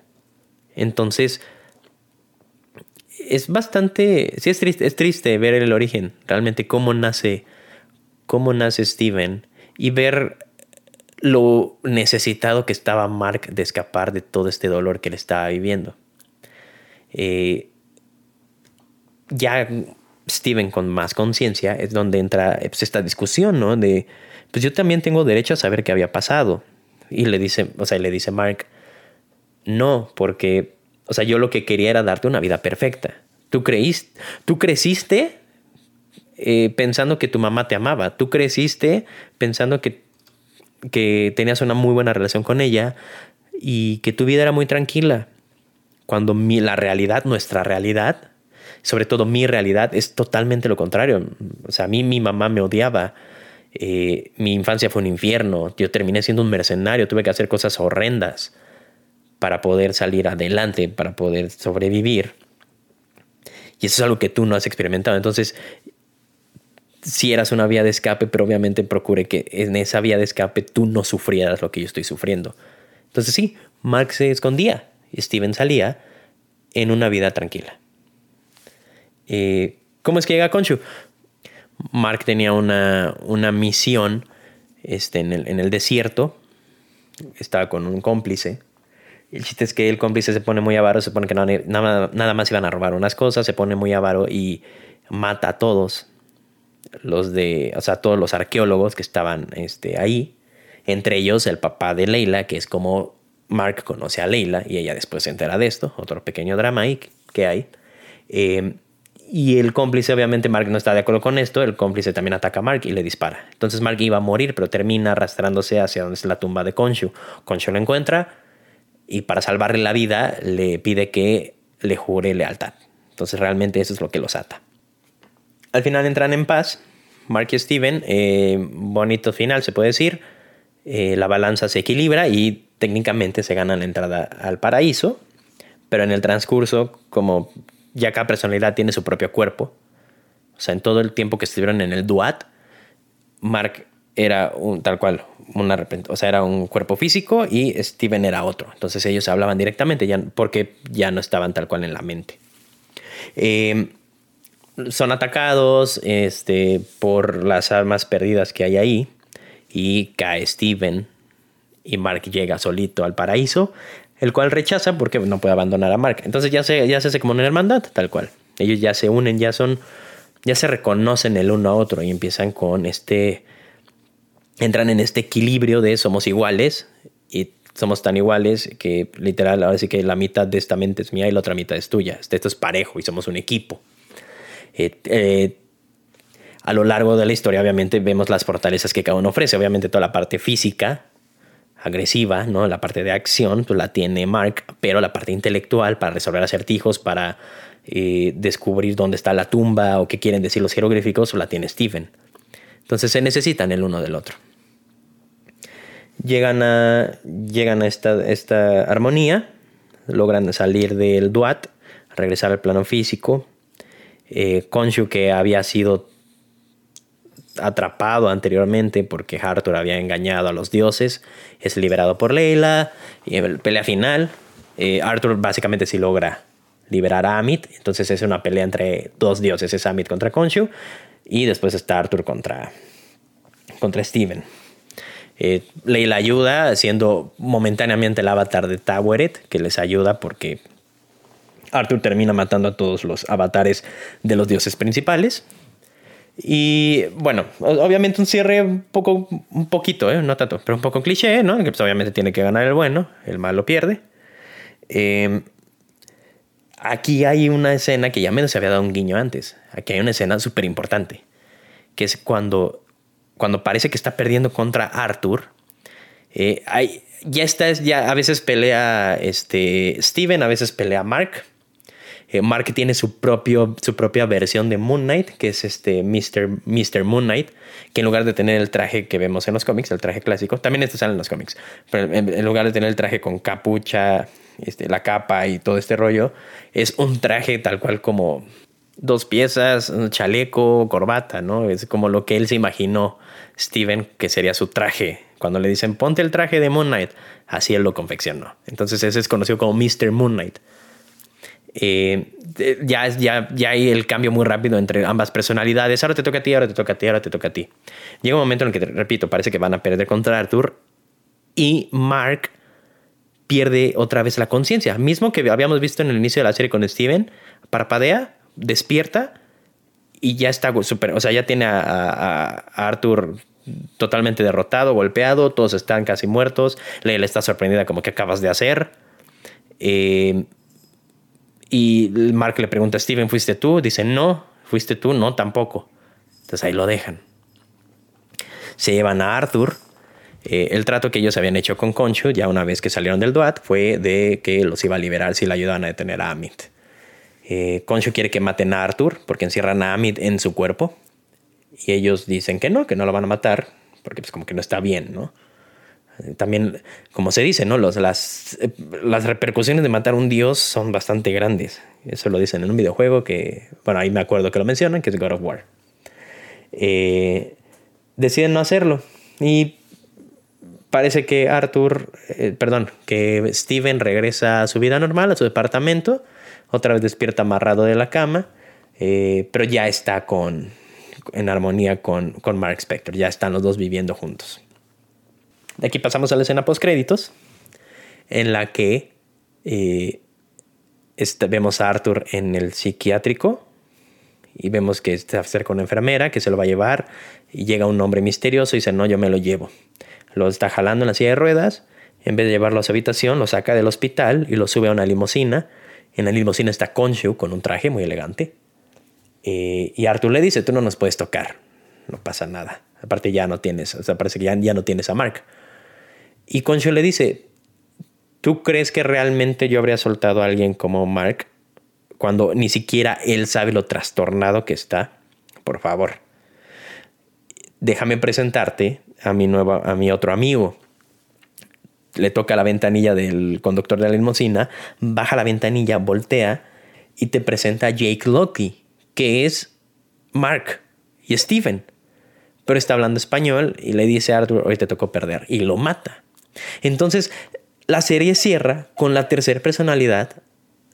Entonces, es bastante, sí es triste, es triste ver el origen, realmente cómo nace, cómo nace Steven y ver lo necesitado que estaba Mark de escapar de todo este dolor que le estaba viviendo. Eh, ya Steven con más conciencia es donde entra pues, esta discusión, ¿no? De, pues yo también tengo derecho a saber qué había pasado. Y le dice, o sea, le dice Mark, no, porque, o sea, yo lo que quería era darte una vida perfecta. Tú creíste, tú creciste eh, pensando que tu mamá te amaba. Tú creciste pensando que, que tenías una muy buena relación con ella y que tu vida era muy tranquila. Cuando mi, la realidad, nuestra realidad, sobre todo mi realidad, es totalmente lo contrario. O sea, a mí mi mamá me odiaba. Eh, mi infancia fue un infierno. Yo terminé siendo un mercenario. Tuve que hacer cosas horrendas para poder salir adelante, para poder sobrevivir. Y eso es algo que tú no has experimentado. Entonces, si eras una vía de escape, pero obviamente procure que en esa vía de escape tú no sufrieras lo que yo estoy sufriendo. Entonces sí, Mark se escondía Steven salía en una vida tranquila. Eh, ¿Cómo es que llega a Konshu? Mark tenía una, una misión este, en, el, en el desierto. Estaba con un cómplice el chiste es que el cómplice se pone muy avaro, se pone que nada, nada más iban a robar unas cosas, se pone muy avaro y mata a todos los de, o sea, todos los arqueólogos que estaban este, ahí, entre ellos el papá de Leila, que es como Mark conoce a Leila y ella después se entera de esto, otro pequeño drama ahí que hay. Eh, y el cómplice, obviamente, Mark no está de acuerdo con esto. El cómplice también ataca a Mark y le dispara. Entonces Mark iba a morir, pero termina arrastrándose hacia donde es la tumba de Konshu. Konshu lo encuentra, y para salvarle la vida le pide que le jure lealtad. Entonces realmente eso es lo que los ata. Al final entran en paz, Mark y Steven, eh, bonito final se puede decir, eh, la balanza se equilibra y técnicamente se gana la entrada al paraíso, pero en el transcurso, como ya cada personalidad tiene su propio cuerpo, o sea, en todo el tiempo que estuvieron en el Duat, Mark era un, tal cual, o sea, era un cuerpo físico y Steven era otro. Entonces ellos hablaban directamente ya, porque ya no estaban tal cual en la mente. Eh, son atacados este, por las almas perdidas que hay ahí y cae Steven y Mark llega solito al paraíso, el cual rechaza porque no puede abandonar a Mark. Entonces ya se, ya se hace como una hermandad, tal cual. Ellos ya se unen, ya son, ya se reconocen el uno a otro y empiezan con este entran en este equilibrio de somos iguales y somos tan iguales que literal ahora sí que la mitad de esta mente es mía y la otra mitad es tuya. Esto es parejo y somos un equipo. Eh, a lo largo de la historia obviamente vemos las fortalezas que cada uno ofrece. Obviamente toda la parte física, agresiva, ¿no? la parte de acción, pues la tiene Mark, pero la parte intelectual para resolver acertijos, para eh, descubrir dónde está la tumba o qué quieren decir los jeroglíficos, la tiene Steven. Entonces se necesitan el uno del otro llegan a, llegan a esta, esta armonía, logran salir del Duat, regresar al plano físico. Eh, que había sido atrapado anteriormente porque Arthur había engañado a los dioses, es liberado por Leila. Y en la pelea final, eh, Arthur básicamente sí logra liberar a Amit. Entonces es una pelea entre dos dioses, es Amit contra Konshu. Y después está Arthur contra, contra Steven. Eh, Leila ayuda siendo momentáneamente el avatar de Taweret, que les ayuda porque Arthur termina matando a todos los avatares de los dioses principales. Y bueno, obviamente un cierre un poco, un poquito, ¿eh? no tanto, pero un poco cliché, ¿no? Que pues, obviamente tiene que ganar el bueno, el malo pierde. Em, aquí hay una escena que ya menos se había dado un guiño antes. Aquí hay una escena súper importante, que es cuando cuando parece que está perdiendo contra Arthur, eh, hay, ya está, ya a veces pelea este, Steven, a veces pelea Mark. Eh, Mark tiene su, propio, su propia versión de Moon Knight, que es este Mr. Mr. Moon Knight, que en lugar de tener el traje que vemos en los cómics, el traje clásico, también esto sale en los cómics, pero en, lugar de tener el traje con capucha, este, la capa y todo este rollo, es un traje tal cual como dos piezas, un chaleco, corbata, ¿no? Es como lo que él se imaginó, Steven, que sería su traje. Cuando le dicen, ponte el traje de Moon Knight, así él lo confeccionó. Entonces ese es conocido como Mr. Moon Knight. Eh, ya, ya, ya hay el cambio muy rápido entre ambas personalidades. Ahora te toca a ti, ahora te toca a ti, ahora te toca a ti. Llega un momento en el que, repito, parece que van a perder contra Arthur y Mark pierde otra vez la conciencia. Mismo que habíamos visto en el inicio de la serie con Steven, parpadea despierta y ya está súper, o sea, ya tiene a, Arthur totalmente derrotado, golpeado, todos están casi muertos, Leila está sorprendida como que acabas de hacer. Eh, y Mark le pregunta a Steven, ¿fuiste tú? Dice, no, ¿fuiste tú? No, tampoco. Entonces ahí lo dejan. Se llevan a Arthur. Eh, el trato que ellos habían hecho con Conchu, ya una vez que salieron del DUAT, fue de que los iba a liberar si le ayudaban a detener a Amit. Eh, quiere que maten a Arthur porque encierran a Amit en su cuerpo. Y ellos dicen que no, que no lo van a matar, porque pues como que no está bien, ¿no? También, como se dice, ¿no? Las, las repercusiones de matar a un dios son bastante grandes. Eso lo dicen en un videojuego que, bueno, ahí me acuerdo que lo mencionan, que es God of War. Eh, deciden no hacerlo. Y parece que Arthur, eh, perdón, que Steven regresa a su vida normal, a su departamento. Otra vez despierta amarrado de la cama, eh, pero ya está con, en armonía con, con Mark Spector. Ya están los dos viviendo juntos. Aquí pasamos a la escena post créditos, en la que eh, este, vemos a Arthur en el psiquiátrico y vemos que se acerca una enfermera que se lo va a llevar y llega un hombre misterioso y dice, no, yo me lo llevo. Lo está jalando en la silla de ruedas, en vez de llevarlo a su habitación, lo saca del hospital y lo sube a una limusina. En la limusina está Konshu con un traje muy elegante. Eh, y Arthur le dice, tú no nos puedes tocar, no pasa nada. Aparte ya no tienes, o sea, parece que ya, ya no tienes a Mark. Y Concho le dice, ¿tú crees que realmente yo habría soltado a alguien como Mark cuando ni siquiera él sabe lo trastornado que está? Por favor, déjame presentarte a mi, nuevo, a mi otro amigo. Le toca la ventanilla del conductor de la limusina, baja la ventanilla, voltea y te presenta a Jake Lockley, que es Mark y Steven. Pero está hablando español y le dice a Arthur, hoy te tocó perder, y lo mata. Entonces, la serie cierra con la tercera personalidad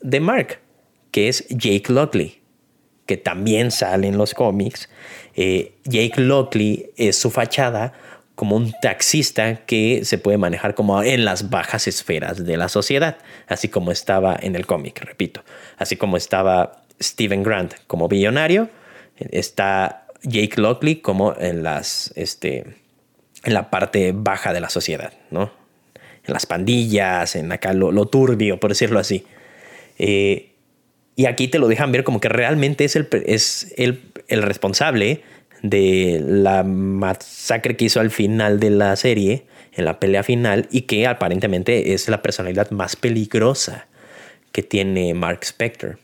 de Mark, que es Jake Lockley, que también sale en los cómics. Eh, Jake Lockley es su fachada como un taxista que se puede manejar como en las bajas esferas de la sociedad, así como estaba en el cómic, repito, así como estaba Steven Grant como billonario, está Jake Lockley como en las este, en la parte baja de la sociedad, ¿no? En las pandillas, en acá lo, turbio, por decirlo así. Eh, y aquí te lo dejan ver como que realmente es el, es el, el responsable de la masacre que hizo al final de la serie, en la pelea final, y que aparentemente es la personalidad más peligrosa que tiene Mark Spector.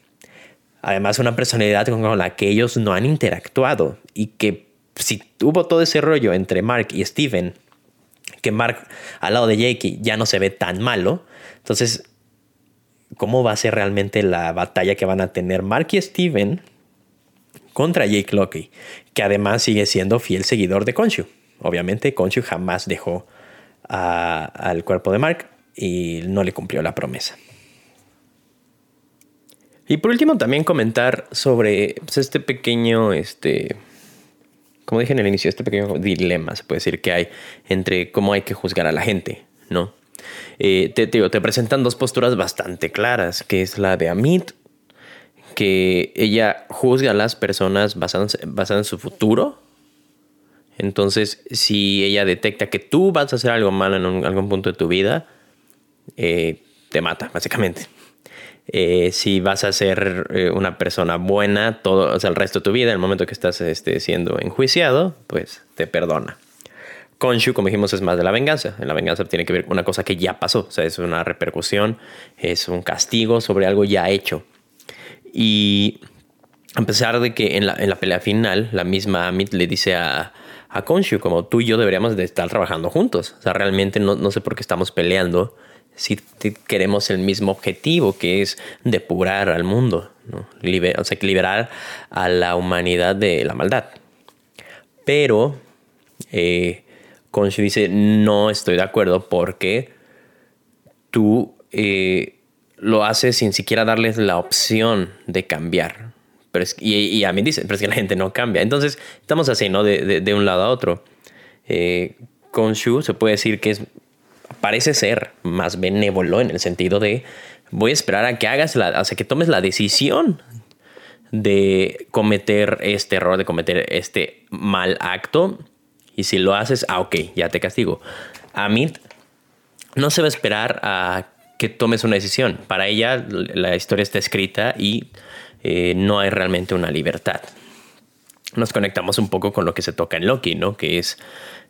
Además, una personalidad con la que ellos no han interactuado y que si tuvo todo ese rollo entre Mark y Steven, que Mark al lado de Jake ya no se ve tan malo, entonces, ¿cómo va a ser realmente la batalla que van a tener Mark y Steven contra Jake Locke, que además sigue siendo fiel seguidor de Konshu? Obviamente, Konshu jamás dejó al cuerpo de Mark y no le cumplió la promesa. Y por último, también comentar sobre pues, este pequeño, este, como dije en el inicio, este pequeño dilema, se puede decir, que hay entre cómo hay que juzgar a la gente, ¿no? Eh, te, presentan dos posturas bastante claras, que es la de Amit, que ella juzga a las personas basadas, en su futuro. Entonces, si ella detecta que tú vas a hacer algo malo en algún punto de tu vida, eh, te mata, básicamente. Eh, si vas a ser eh, una persona buena todo, el resto de tu vida, en el momento que estás este, siendo enjuiciado, pues te perdona. Konshu, como dijimos, es más de la venganza. En la venganza tiene que ver con una cosa que ya pasó, o sea, es una repercusión, es un castigo sobre algo ya hecho. Y a pesar de que en la, pelea final, la misma Amit le dice a, a Konshu, como tú y yo deberíamos de estar trabajando juntos. O sea, realmente no, no sé por qué estamos peleando si queremos el mismo objetivo, que es depurar al mundo, ¿no? o sea, liberar a la humanidad de la maldad. Pero eh, dice, no estoy de acuerdo porque tú eh, lo haces sin siquiera darles la opción de cambiar. Pero y, a mí dice, pero es que la gente no cambia. Entonces, estamos así, ¿no? De, un lado a otro. Eh, se puede decir que es parece ser más benévolo en el sentido de voy a esperar a que hagas la, sea, que tomes la decisión de cometer este error, de cometer este mal acto. Y si lo haces, ah, ok, ya te castigo. Amit no se va a esperar a que tomes una decisión. Para ella la historia está escrita y eh, no hay realmente una libertad. Nos conectamos un poco con lo que se toca en Loki, ¿no? Que es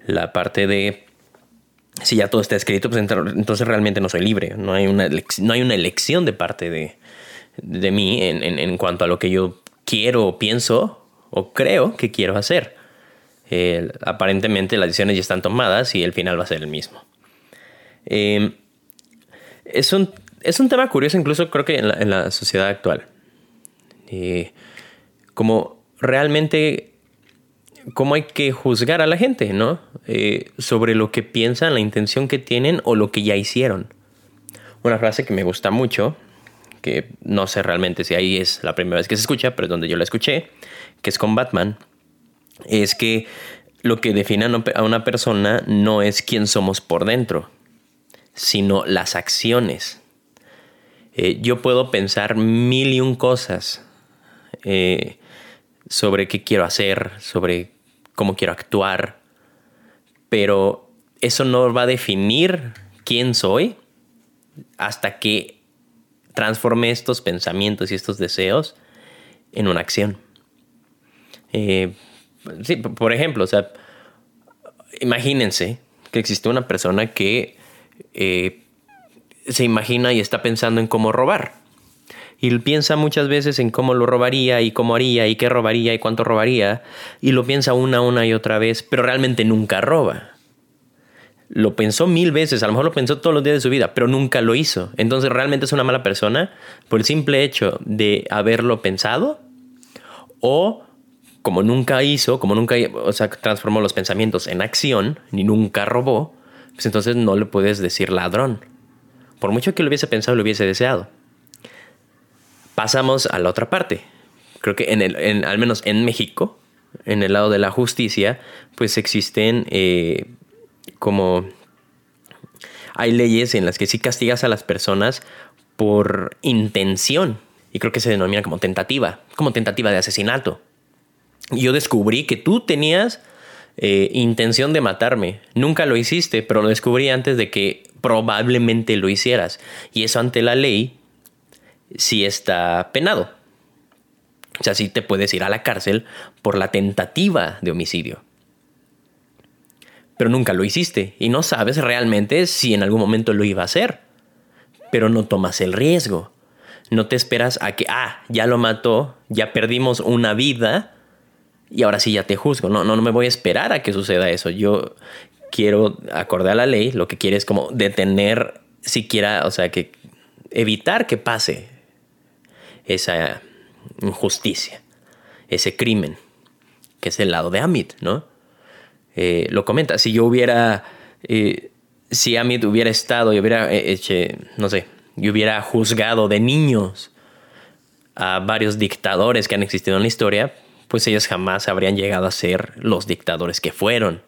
la parte de si ya todo está escrito, pues entonces realmente no soy libre. No hay una, no hay una elección de parte de, de mí en, en, cuanto a lo que yo quiero, pienso o creo que quiero hacer. aparentemente las decisiones ya están tomadas y el final va a ser el mismo. Em, es, un, es un tema curioso incluso creo que en la, en la sociedad actual. Eh, como realmente cómo hay que juzgar a la gente, ¿no? Eh, sobre lo que piensan, la intención que tienen o lo que ya hicieron. Una frase que me gusta mucho, que no sé realmente si ahí es la primera vez que se escucha, pero es donde yo la escuché, que es con Batman, es que lo que define a una persona no es quién somos por dentro, sino las acciones. Eh, yo puedo pensar mil y un cosas eh, sobre qué quiero hacer, sobre cómo quiero actuar, pero eso no va a definir quién soy hasta que transforme estos pensamientos y estos deseos en una acción. Eh, sí, por ejemplo, o sea, imagínense que existe una persona que eh, se imagina y está pensando en cómo robar y piensa muchas veces en cómo lo robaría y cómo haría y qué robaría y cuánto robaría y lo piensa una, una y otra vez, pero realmente nunca roba. Lo pensó mil veces, a lo mejor lo pensó todos los días de su vida, pero nunca lo hizo. Entonces realmente es una mala persona por el simple hecho de haberlo pensado o como nunca hizo, como nunca, transformó los pensamientos en acción, ni nunca robó, pues entonces no le puedes decir ladrón. Por mucho que lo hubiese pensado, lo hubiese deseado pasamos a la otra parte. Creo que en el, al menos en México, en el lado de la justicia, pues existen eh, como... Hay leyes en las que sí castigas a las personas por intención. Y creo que se denomina como tentativa, como tentativa de asesinato. Yo descubrí que tú tenías eh, intención de matarme. Nunca lo hiciste, pero lo descubrí antes de que probablemente lo hicieras. Y eso ante la ley si está penado. O sea, si te puedes ir a la cárcel por la tentativa de homicidio. Pero nunca lo hiciste y no sabes realmente si en algún momento lo iba a hacer. Pero no tomas el riesgo. No te esperas a que, ah, ya lo mató, ya perdimos una vida y ahora sí ya te juzgo. No, no, no me voy a esperar a que suceda eso. Yo quiero, acorde a la ley, lo que quiere es como detener siquiera, o sea, que evitar que pase esa injusticia, ese crimen, que es el lado de Amit, ¿no? Eh, lo comenta, si yo hubiera, eh, si Amit hubiera estado y hubiera hecho, no sé, y hubiera juzgado de niños a varios dictadores que han existido en la historia, pues ellos jamás habrían llegado a ser los dictadores que fueron.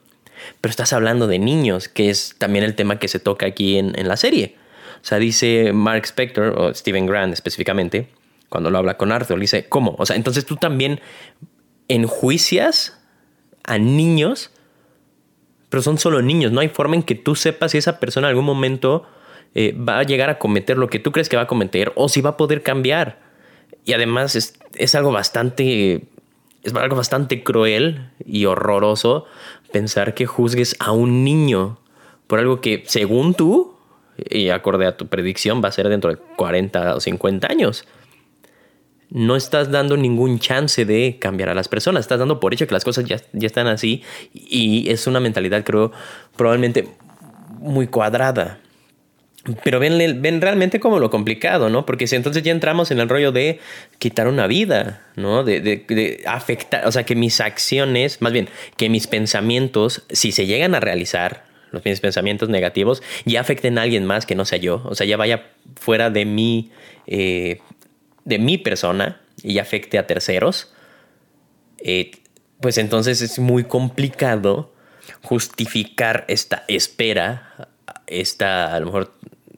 Pero estás hablando de niños, que es también el tema que se toca aquí en, en la serie. O sea, dice Mark Spector, o Stephen Grant específicamente, cuando lo habla con Arthur, dice, ¿cómo? O sea, entonces tú también enjuicias a niños, pero son solo niños, no hay forma en que tú sepas si esa persona en algún momento eh, va a llegar a cometer lo que tú crees que va a cometer o si va a poder cambiar. Y además es, es algo bastante es algo bastante cruel y horroroso pensar que juzgues a un niño por algo que según tú y acorde a tu predicción va a ser dentro de 40 o 50 años no estás dando ningún chance de cambiar a las personas. Estás dando por hecho que las cosas ya, ya están así y es una mentalidad, creo, probablemente muy cuadrada. Pero ven, ven realmente como lo complicado, ¿no? Porque si entonces ya entramos en el rollo de quitar una vida, ¿no? De, de, afectar, o sea, que mis acciones, más bien, que mis pensamientos, si se llegan a realizar, los mis pensamientos negativos, ya afecten a alguien más que no sea yo, o sea, ya vaya fuera de mi eh, de mi persona y afecte a terceros, eh, pues entonces es muy complicado justificar esta espera, esta, a lo mejor,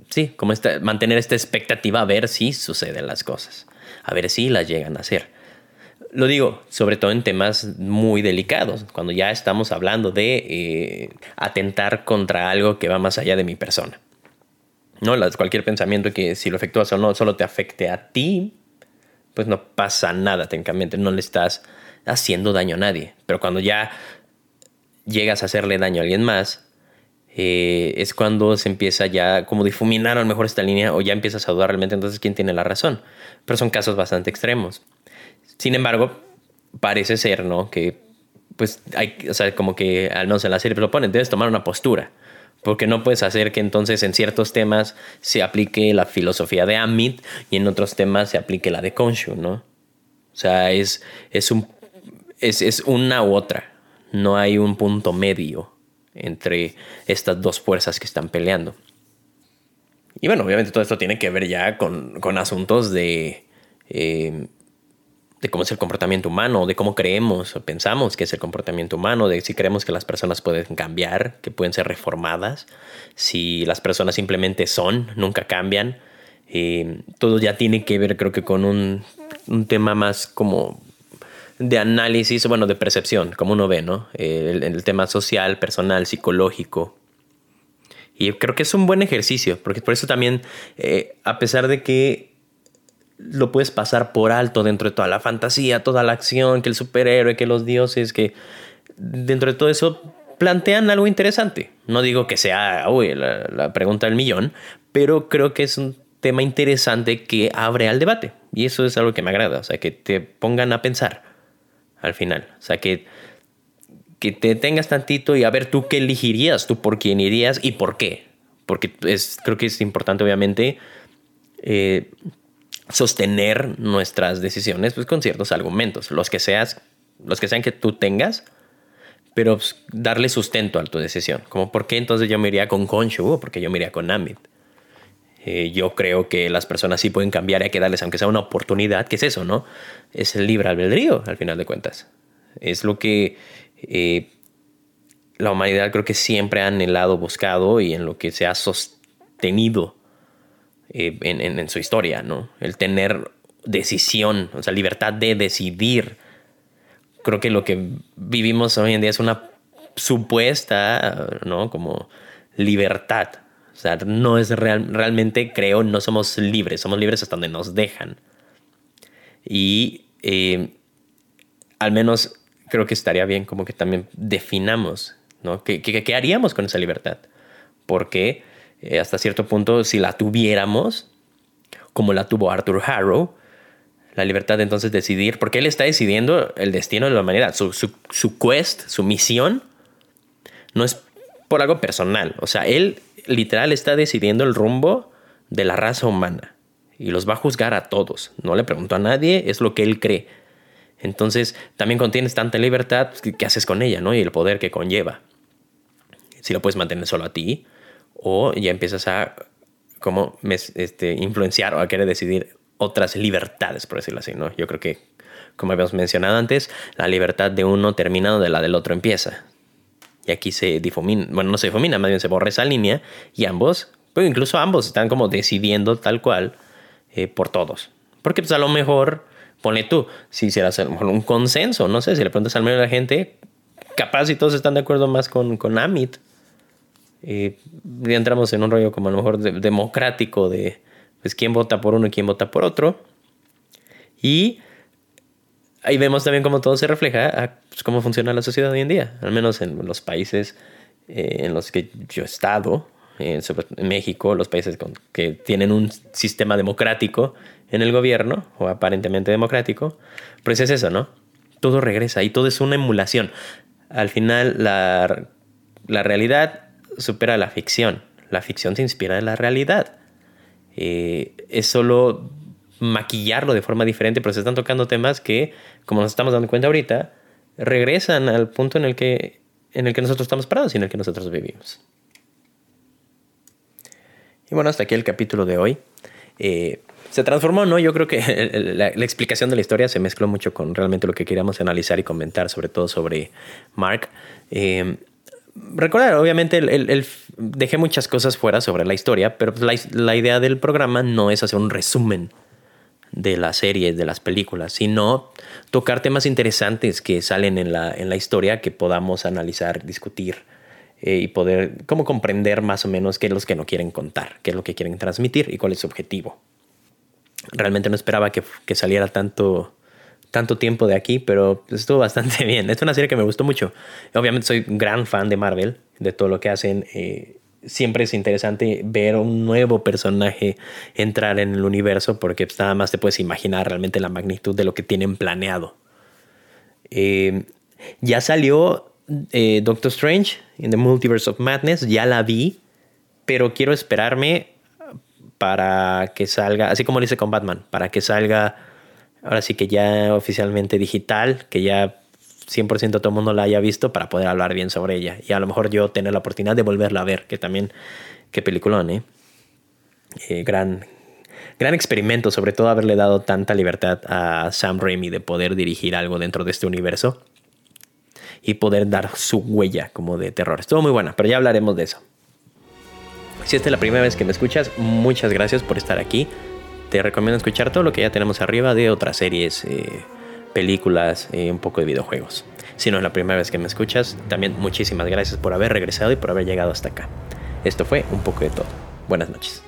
sí, como esta, mantener esta expectativa a ver si suceden las cosas, a ver si las llegan a hacer. lo digo, sobre todo en temas muy delicados, cuando ya estamos hablando de eh, atentar contra algo que va más allá de mi persona. ¿No? cualquier pensamiento que si lo efectúas o no solo te afecte a ti, pues no pasa nada técnicamente, no le estás haciendo daño a nadie. Pero cuando ya llegas a hacerle daño a alguien más, eh, es cuando se empieza ya como difuminar a lo mejor esta línea o ya empiezas a dudar realmente entonces quién tiene la razón. Pero son casos bastante extremos. Sin embargo, parece ser, ¿no? Que pues hay, o como que al menos en la serie lo ponen, debes tomar una postura. Porque no puedes hacer que entonces en ciertos temas se aplique la filosofía de Amit y en otros temas se aplique la de Konshu, ¿no? O sea, es, es, un, es, es una u otra. No hay un punto medio entre estas dos fuerzas que están peleando. Y bueno, obviamente todo esto tiene que ver ya con, con asuntos de, eh, de cómo es el comportamiento humano, de cómo creemos o pensamos que es el comportamiento humano, de si creemos que las personas pueden cambiar, que pueden ser reformadas, si las personas simplemente son, nunca cambian. Eh, todo ya tiene que ver creo que con un, un tema más como de análisis, bueno, de percepción, como uno ve, ¿no? El, el, tema social, personal, psicológico. Y creo que es un buen ejercicio, porque por eso también, eh, a pesar de que lo puedes pasar por alto dentro de toda la fantasía, toda la acción, que el superhéroe, que los dioses, que dentro de todo eso plantean algo interesante. No digo que sea uy, la, pregunta del millón, pero creo que es un tema interesante que abre al debate. Y eso es algo que me agrada, o sea, que te pongan a pensar al final. O sea, que, que te tengas tantito y a ver tú qué elegirías, tú por quién irías y por qué. Porque es, creo que es importante, obviamente, eh, sostener nuestras decisiones pues, con ciertos argumentos, los que, seas, los que sean que tú tengas, pero pues, darle sustento a tu decisión. Como por qué entonces yo me iría con Konshu o porque yo me iría con Amit. Eh, yo creo que las personas sí pueden cambiar y hay que darles, aunque sea una oportunidad, ¿qué es eso, no? Es el libre albedrío, al final de cuentas. Es lo que eh, la humanidad creo que siempre ha anhelado, buscado y en lo que se ha sostenido eh, en, en, su historia, ¿no? El tener decisión, o sea, libertad de decidir. Creo que lo que vivimos hoy en día es una supuesta, ¿no? Como libertad o sea, no es real, realmente, creo, no somos libres, somos libres hasta donde nos dejan. Y eh, al menos creo que estaría bien como que también definamos, ¿no? ¿Qué, qué, haríamos con esa libertad? Porque eh, hasta cierto punto, si la tuviéramos, como la tuvo Arthur Harrow, la libertad de entonces decidir, porque él está decidiendo el destino de la humanidad, su, su, su quest, su misión, no es por algo personal, o sea, él literal está decidiendo el rumbo de la raza humana y los va a juzgar a todos. No le preguntó a nadie, es lo que él cree. Entonces, también contienes tanta libertad, pues, ¿qué haces con ella, no? Y el poder que conlleva. Si lo puedes mantener solo a ti o ya empiezas a como este, influenciar o a querer decidir otras libertades, por decirlo así, ¿no? Yo creo que, como habíamos mencionado antes, la libertad de uno termina donde la del otro empieza. Y aquí se difumina, bueno, no se difumina, más bien se borra esa línea y ambos, pues incluso ambos están como decidiendo tal cual eh, por todos. Porque pues a lo mejor, pone tú, si hicieras a lo mejor un consenso, no sé, si le preguntas al medio de la gente, capaz si todos están de acuerdo más con, con Amit, eh, ya entramos en un rollo como a lo mejor democrático de pues quién vota por uno y quién vota por otro. Y ahí vemos también cómo todo se refleja a pues, cómo funciona la sociedad hoy en día, al menos en los países eh, en los que yo he estado, en México, los países que tienen un sistema democrático en el gobierno, o aparentemente democrático, pues es eso, ¿no? Todo regresa y todo es una emulación. Al final, la, la realidad supera la ficción. La ficción se inspira en la realidad. Eh, es solo maquillarlo de forma diferente, pero se están tocando temas que, como nos estamos dando cuenta ahorita, regresan al punto en el que, en el que nosotros estamos parados y en el que nosotros vivimos. Y bueno, hasta aquí el capítulo de hoy. Eh, se transformó, ¿no? Yo creo que la, explicación de la historia se mezcló mucho con realmente lo que queríamos analizar y comentar, sobre todo sobre Mark. Eh, recordar, obviamente, el, dejé muchas cosas fuera sobre la historia, pero la, idea del programa no es hacer un resumen de las series, de las películas, sino tocar temas interesantes que salen en la, en la historia que podamos analizar, discutir eh, y poder como comprender más o menos qué es lo que no quieren contar, qué es lo que quieren transmitir y cuál es su objetivo. Realmente no esperaba que saliera tanto, tanto tiempo de aquí, pero estuvo bastante bien. Es una serie que me gustó mucho. Obviamente soy gran fan de Marvel, de todo lo que hacen. Eh, siempre es interesante ver un nuevo personaje entrar en el universo porque pues, nada más te puedes imaginar realmente la magnitud de lo que tienen planeado. Eh, ya salió eh, Doctor Strange in the Multiverse of Madness, ya la vi, pero quiero esperarme para que salga, así como lo hice con Batman, para que salga ahora sí que ya oficialmente digital, que ya 100% todo el mundo la haya visto para poder hablar bien sobre ella. Y a lo mejor yo tener la oportunidad de volverla a ver, que también, qué peliculón, ¿eh? eh gran, gran experimento, sobre todo haberle dado tanta libertad a Sam Raimi de poder dirigir algo dentro de este universo y poder dar su huella como de terror. Estuvo muy buena, pero ya hablaremos de eso. Si esta es la primera vez que me escuchas, muchas gracias por estar aquí. Te recomiendo escuchar todo lo que ya tenemos arriba de otras series. Eh, películas, y un poco de videojuegos. Si no es la primera vez que me escuchas, también muchísimas gracias por haber regresado y por haber llegado hasta acá. Esto fue un poco de todo. Buenas noches.